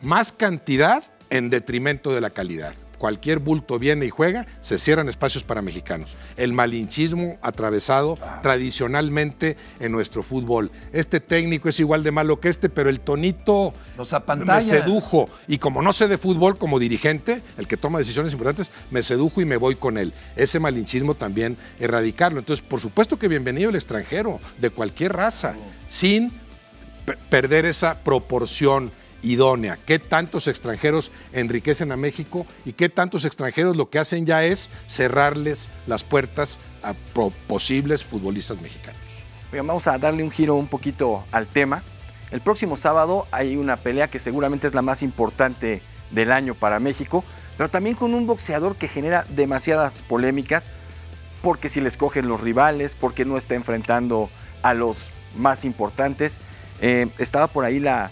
más cantidad en detrimento de la calidad. Cualquier bulto viene y juega, se cierran espacios para mexicanos. El malinchismo atravesado tradicionalmente en nuestro fútbol. Este técnico es igual de malo que este, pero el tonito Nos me sedujo. Y como no sé de fútbol como dirigente, el que toma decisiones importantes, me sedujo y me voy con él. Ese malinchismo también erradicarlo. Entonces, por supuesto que bienvenido el extranjero, de cualquier raza, sin pe- perder esa proporción idónea. ¿Qué tantos extranjeros enriquecen a México y qué tantos extranjeros lo que hacen ya es cerrarles las puertas a posibles futbolistas mexicanos? Oigan, vamos a darle un giro un poquito al tema. El próximo sábado hay una pelea que seguramente es la más importante del año para México. pero también con un boxeador que genera demasiadas polémicas, porque si le escogen los rivales, porque no está enfrentando a los más importantes. Eh, estaba por ahí la,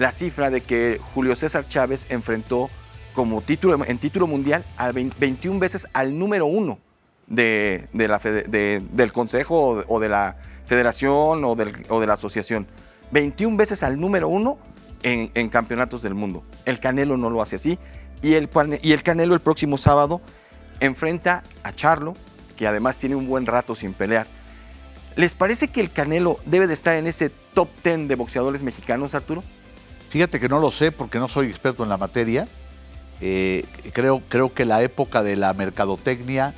la cifra de que Julio César Chávez enfrentó como título, en título mundial a 21 veces al número uno de, del consejo o de, la federación o, de la asociación. 21 veces al número uno en, en campeonatos del mundo. El Canelo no lo hace así. Y el, y el Canelo el próximo sábado enfrenta a Charlo, que además tiene un buen rato sin pelear. ¿Les parece que el Canelo debe de estar en ese top 10 de boxeadores mexicanos, Arturo? Fíjate que no lo sé porque no soy experto en la materia. Eh, creo, creo que la época de la mercadotecnia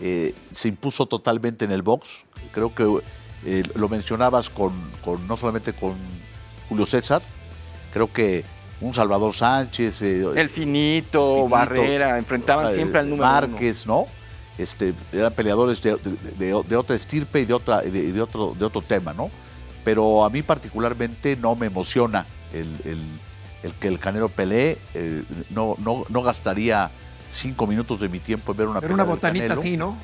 eh, se impuso totalmente en el box. Creo que eh, lo mencionabas con, con- no solamente con Julio César, creo que un Salvador Sánchez, El Finito, Finito, Barrera, enfrentaban siempre al número uno. Márquez, ¿no? Este, eran peleadores de, de- de- de otra estirpe y de, otra, de otro, de otro tema, ¿no? Pero a mí particularmente no me emociona el, el- el que el Canelo pelee. eh, no, no, no gastaría cinco minutos de mi tiempo en ver una Pero pelea una botanita así, ¿no?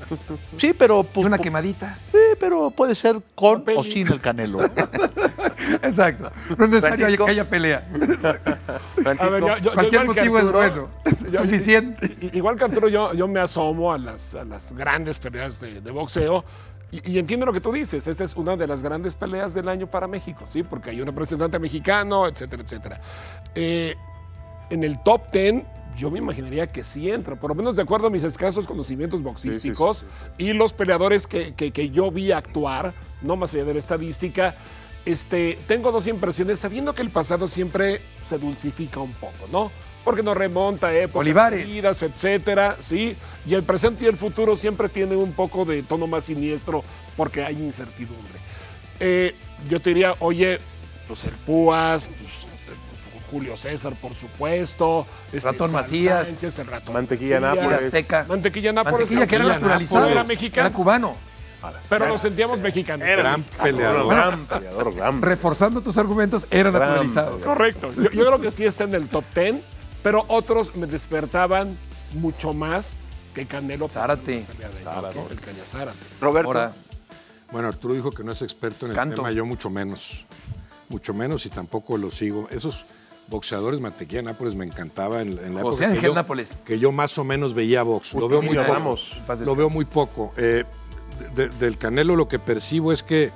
Sí, pero pues, una quemadita. eh, pero puede ser con o sin el Canelo. [laughs] Exacto. No es necesario Francisco. que haya pelea. [laughs] Francisco. A ver, yo- Cualquier motivo es bueno. [laughs] yo- Suficiente. Igual que Arturo, yo, yo me asomo a las, a las grandes peleas de, de boxeo y, y entiendo lo que tú dices. Esa es una de las grandes peleas del año para México, ¿sí? Porque hay un representante mexicano, etcétera, etcétera. Eh, en el top 10, yo me imaginaría que sí entra, por lo menos de acuerdo a mis escasos conocimientos boxísticos sí, y los peleadores que, que- que yo vi actuar, no más allá de la estadística. Este, tengo dos impresiones, sabiendo que el pasado siempre se dulcifica un poco, ¿no? Porque nos remonta a épocas Olivares. perdidas, etcétera, sí. Y el presente y el futuro siempre tienen un poco de tono más siniestro porque hay incertidumbre. Eh, yo te diría, oye, pues el Púas, pues, Julio César, por supuesto. este, Ratón Macías. Sánchez, el ratón Mantequilla Macías, Nápoles. Azteca. Mantequilla Nápoles. Mantequilla que era naturalizado. Era Era mexicano. cubano. Pero nos sentíamos mexicanos. Gran peleador. Gran peleador, gran Reforzando tus argumentos, era Gran naturalizado. peleador. Correcto. Yo, yo creo que sí está en el top 10, pero otros me despertaban mucho más que Canelo. Zárate. El Caña Zárate. Roberto. Ahora, Bueno, Arturo dijo que no es experto en el Canto. tema, yo mucho menos. Mucho menos y tampoco lo sigo. Esos boxeadores, Mantequilla de Nápoles me encantaba en, en la José época que yo, Nápoles. que yo más o menos veía box. Lo veo muy poco. Ramos. Lo veo muy poco. Eh, de- de- del Canelo lo que percibo es que eh,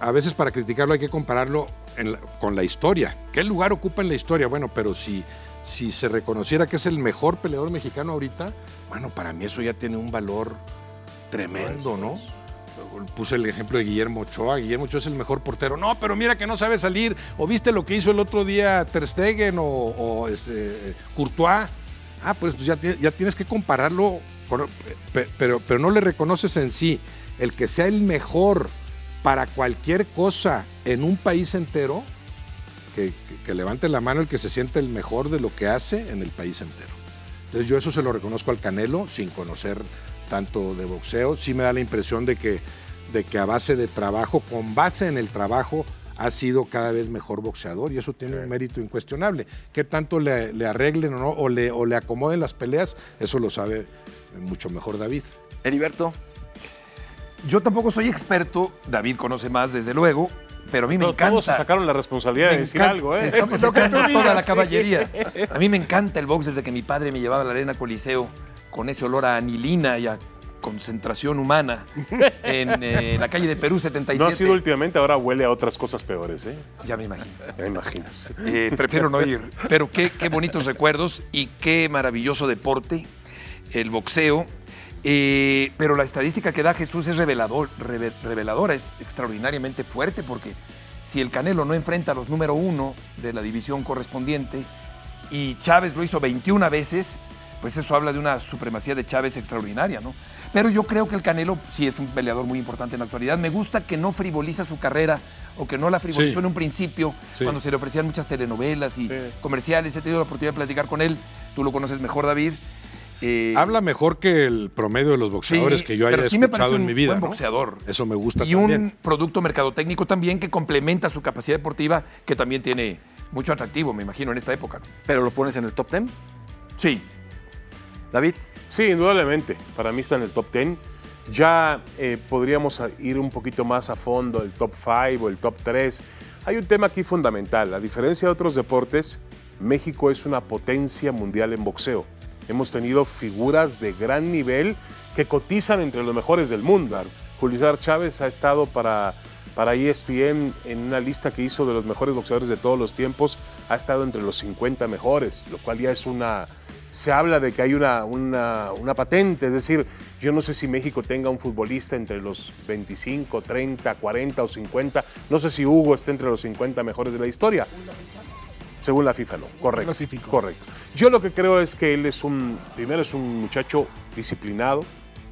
a veces para criticarlo hay que compararlo en la- con la historia. ¿Qué lugar ocupa en la historia? Bueno, pero si, si se reconociera que es el mejor peleador mexicano ahorita, bueno, para mí eso ya tiene un valor tremendo, ¿no? Puse el ejemplo de Guillermo Ochoa. Guillermo Ochoa es el mejor portero. No, pero mira que no sabe salir. ¿O viste lo que hizo el otro día Ter Stegen o, o, este, Courtois? Ah, pues ya, ti- ya tienes que compararlo, con- pero, pero no le reconoces en sí el que sea el mejor para cualquier cosa en un país entero, que, levante la mano el que se siente el mejor de lo que hace en el país entero. Entonces yo eso se lo reconozco al Canelo sin conocer tanto de boxeo. Sí me da la impresión de que, de que a base de trabajo, con base en el trabajo, ha sido cada vez mejor boxeador y eso tiene un mérito incuestionable. ¿Qué tanto le, le arreglen o no, o le, o le acomoden las peleas? Eso lo sabe mucho mejor David. Heriberto. yo tampoco soy experto, David conoce más, desde luego, pero a mí me Pero encanta. todos se sacaron la responsabilidad de Me decir algo, ¿eh? Estamos Es lo que toda digas, la sí. caballería. A mí me encanta el box desde que mi padre me llevaba a la arena Coliseo con ese olor a anilina y a concentración humana en eh, la calle de Perú 77. No ha sido últimamente, ahora huele a otras cosas peores, ¿eh? Ya me imagino. Ya imaginas. Eh, prefiero no ir. Pero qué, qué bonitos recuerdos y qué maravilloso deporte, el boxeo. Eh, pero la estadística que da Jesús es revelador, reve- reveladora, es extraordinariamente fuerte porque si el Canelo no enfrenta a los número uno de la división correspondiente y Chávez lo hizo 21 veces, pues eso habla de una supremacía de Chávez extraordinaria, ¿no? Pero yo creo que el Canelo sí es un peleador muy importante en la actualidad. Me gusta que no frivoliza su carrera o que no la frivolizó Sí. en un principio, Sí. cuando se le ofrecían muchas telenovelas y Sí. comerciales. He tenido la oportunidad de platicar con él. Tú lo conoces mejor, David. Eh, Habla mejor que el promedio de los boxeadores sí, que yo haya sí escuchado en mi vida. buen ¿no? boxeador. Eso me gusta y también. un producto mercadotécnico también que complementa su capacidad deportiva, que también tiene mucho atractivo, me imagino, en esta época. Pero lo pones en el top 10. Sí. David. Sí, indudablemente. Para mí está en el top 10. Ya eh, podríamos a- ir un poquito más a fondo, el top 5 o el top 3. Hay un tema aquí fundamental. A diferencia de otros deportes, México es una potencia mundial en boxeo. Hemos tenido figuras de gran nivel que cotizan entre los mejores del mundo. Julio César Chávez ha estado para, para ESPN en una lista que hizo de los mejores boxeadores de todos los tiempos. Ha estado entre los 50 mejores, lo cual ya es una, se habla de que hay una, una, una patente, es decir, yo no sé si México tenga un futbolista entre los 25, 30, 40 o 50, no sé si Hugo esté entre los 50 mejores de la historia. Según la FIFA, no. Correcto. Clasificó. Correcto. Yo lo que creo es que él es un, primero es un muchacho disciplinado,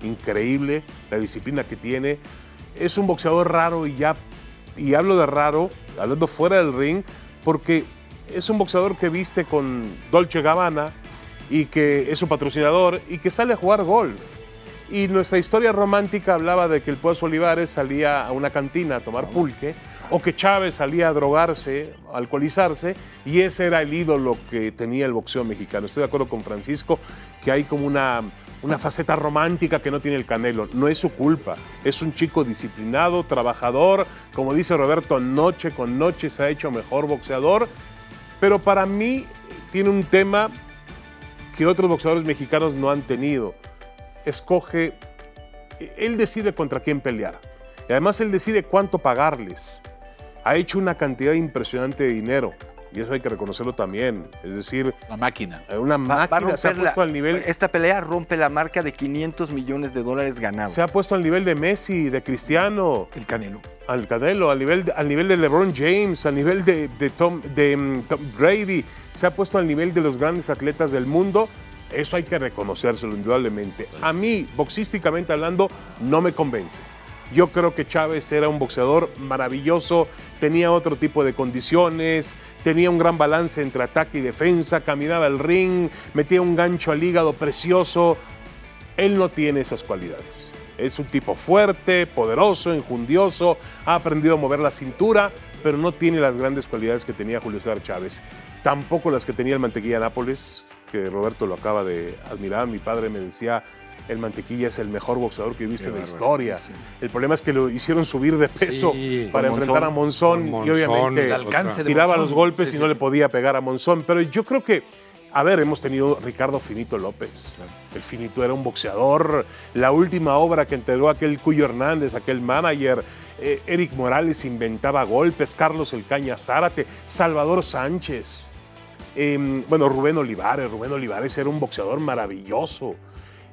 increíble, la disciplina que tiene. Es un boxeador raro y ya, y hablo de raro, hablando fuera del ring, porque es un boxeador que viste con Dolce Gabbana y que es su patrocinador y que sale a jugar golf. Y nuestra historia romántica hablaba de que el Pozo Olivares salía a una cantina a tomar pulque, o que Chávez salía a drogarse, a alcoholizarse, y ese era el ídolo que tenía el boxeo mexicano. Estoy de acuerdo con Francisco que hay como una, una faceta romántica que no tiene el Canelo. No es su culpa. Es un chico disciplinado, trabajador, como dice Roberto, noche con noche se ha hecho mejor boxeador, pero para mí tiene un tema que otros boxeadores mexicanos no han tenido. Escoge, él decide contra quién pelear. Y además él decide cuánto pagarles. Ha hecho una cantidad impresionante de dinero. Y eso hay que reconocerlo también. Es decir, La máquina. una Va- va a máquina se ha la- puesto al nivel. Esta pelea rompe la marca de 500 millones de dólares ganados. Se ha puesto al nivel de Messi, de Cristiano, El Canelo. al Canelo, al nivel, de- al nivel de LeBron James, al nivel de, de Tom, de, mm, Tom Brady, se ha puesto al nivel de los grandes atletas del mundo. Eso hay que reconocérselo indudablemente. A mí, boxísticamente hablando, no me convence. Yo creo que Chávez era un boxeador maravilloso, tenía otro tipo de condiciones, tenía un gran balance entre ataque y defensa, caminaba el ring, metía un gancho al hígado precioso. Él no tiene esas cualidades. Es un tipo fuerte, poderoso, enjundioso, ha aprendido a mover la cintura, pero no tiene las grandes cualidades que tenía Julio César Chávez. Tampoco las que tenía el Mantequilla Nápoles, que Roberto lo acaba de admirar. Mi padre me decía, el Mantequilla es el mejor boxeador que he visto en la historia. El problema es que lo hicieron subir de peso Sí, para enfrentar a Monzón, y obviamente alcance tiraba Monzón. los golpes Sí, y no le podía pegar a Monzón. Pero yo creo que, a ver, hemos tenido Ricardo Finito López. El Finito era un boxeador. La última obra que entregó aquel Cuyo Hernández, aquel manager. eh, Eric Morales inventaba golpes. Carlos El Caña Zárate. Salvador Sánchez. eh, bueno, Rubén Olivares. Rubén Olivares era un boxeador maravilloso.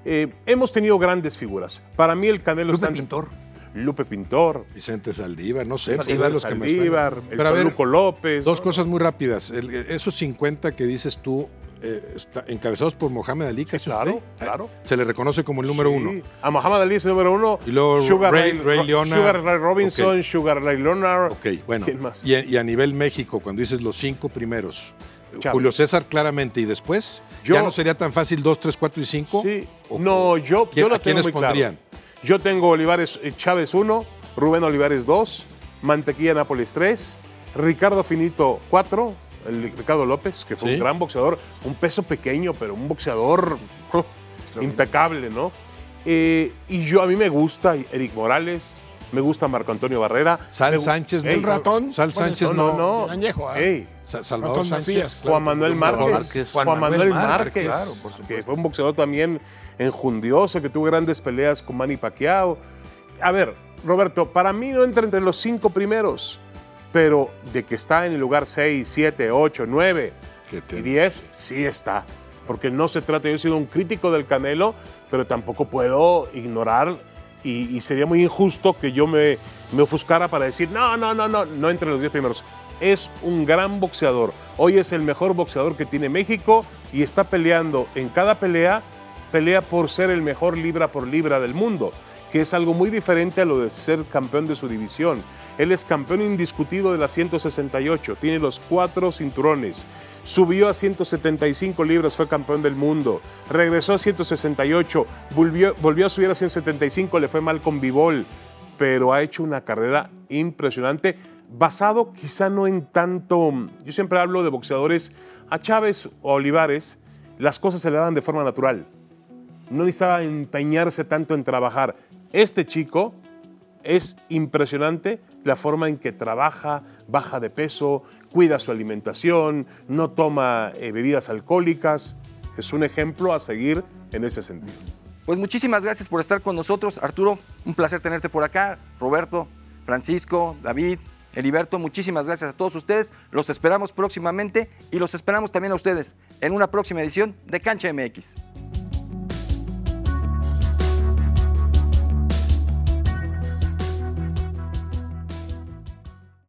Eh, hemos tenido grandes figuras. Para mí el Canelo Lupe está en- Pintor. Lupe Pintor. Vicente Saldívar, no sé. Saldívar, que me Saldívar, el Toluco López. Dos ¿no? cosas muy rápidas. El- esos 50 que dices tú, eh, está- encabezados por Mohamed Ali, ¿cae claro, usted? claro. Se le reconoce como el número Sí. uno. A Muhammad Ali es el número uno. Y luego Sugar Ray- Ray, Leonard. Sugar Ray Robinson. Sugar Ray Leonard. Ok, bueno. ¿Quién más? Y a nivel México, cuando dices los cinco primeros, Chávez. Julio César claramente y después, Yo- ¿ya no sería tan fácil dos, tres, cuatro y cinco? Sí. ¿O- No, yo, ¿Quién- yo lo a tengo muy claro. pondrían? Yo tengo Olivares eh, Chávez 1, Rubén Olivares 2, Mantequilla Nápoles 3, Ricardo Finito 4, el Ricardo López, que fue Sí. un gran boxeador, un peso pequeño, pero un boxeador [laughs] impecable, ¿no? Eh, y yo, a mí me gusta Eric Morales, me gusta Marco Antonio Barrera. Sal Sánchez, Ey, El ratón. Sal Sánchez no, no. no. Añejo, ¿ah? Ey, Salvador Ratón Sánchez. Macías. claro. Juan Manuel Márquez. Márquez. Juan, Juan Manuel Manuel Márquez, Márquez, claro, por que supuesto. fue un boxeador también enjundioso, que tuvo grandes peleas con Manny Pacquiao. A ver, Roberto, para mí no entra entre los cinco primeros, pero de que está en el lugar 6, 7, 8, 9 Que te- y 10, sí está. Porque no se trata, yo he sido un crítico del Canelo, pero tampoco puedo ignorar y, sería muy injusto que yo me, me ofuscara para decir, no, no, no, no, no entre los 10 primeros. Es un gran boxeador. Hoy es el mejor boxeador que tiene México y está peleando en cada pelea, pelea por ser el mejor libra por libra del mundo, que es algo muy diferente a lo de ser campeón de su división. Él es campeón indiscutido de la 168, tiene los cuatro cinturones, subió a 175 libras, fue campeón del mundo, regresó a 168, volvió, volvió a subir a 175, le fue mal con Bivol, pero ha hecho una carrera impresionante, basado quizá no en tanto, yo siempre hablo de boxeadores, a Chávez o a Olivares, las cosas se le daban de forma natural. No necesitaba empeñarse tanto en trabajar. Este chico es impresionante la forma en que trabaja, baja de peso, cuida su alimentación, no toma eh, bebidas alcohólicas. Es un ejemplo a seguir en ese sentido. Pues muchísimas gracias por estar con nosotros. Arturo, un placer tenerte por acá. Roberto, Francisco, David, Heriberto, muchísimas gracias a todos ustedes. Los esperamos próximamente y los esperamos también a ustedes en una próxima edición de Cancha MX.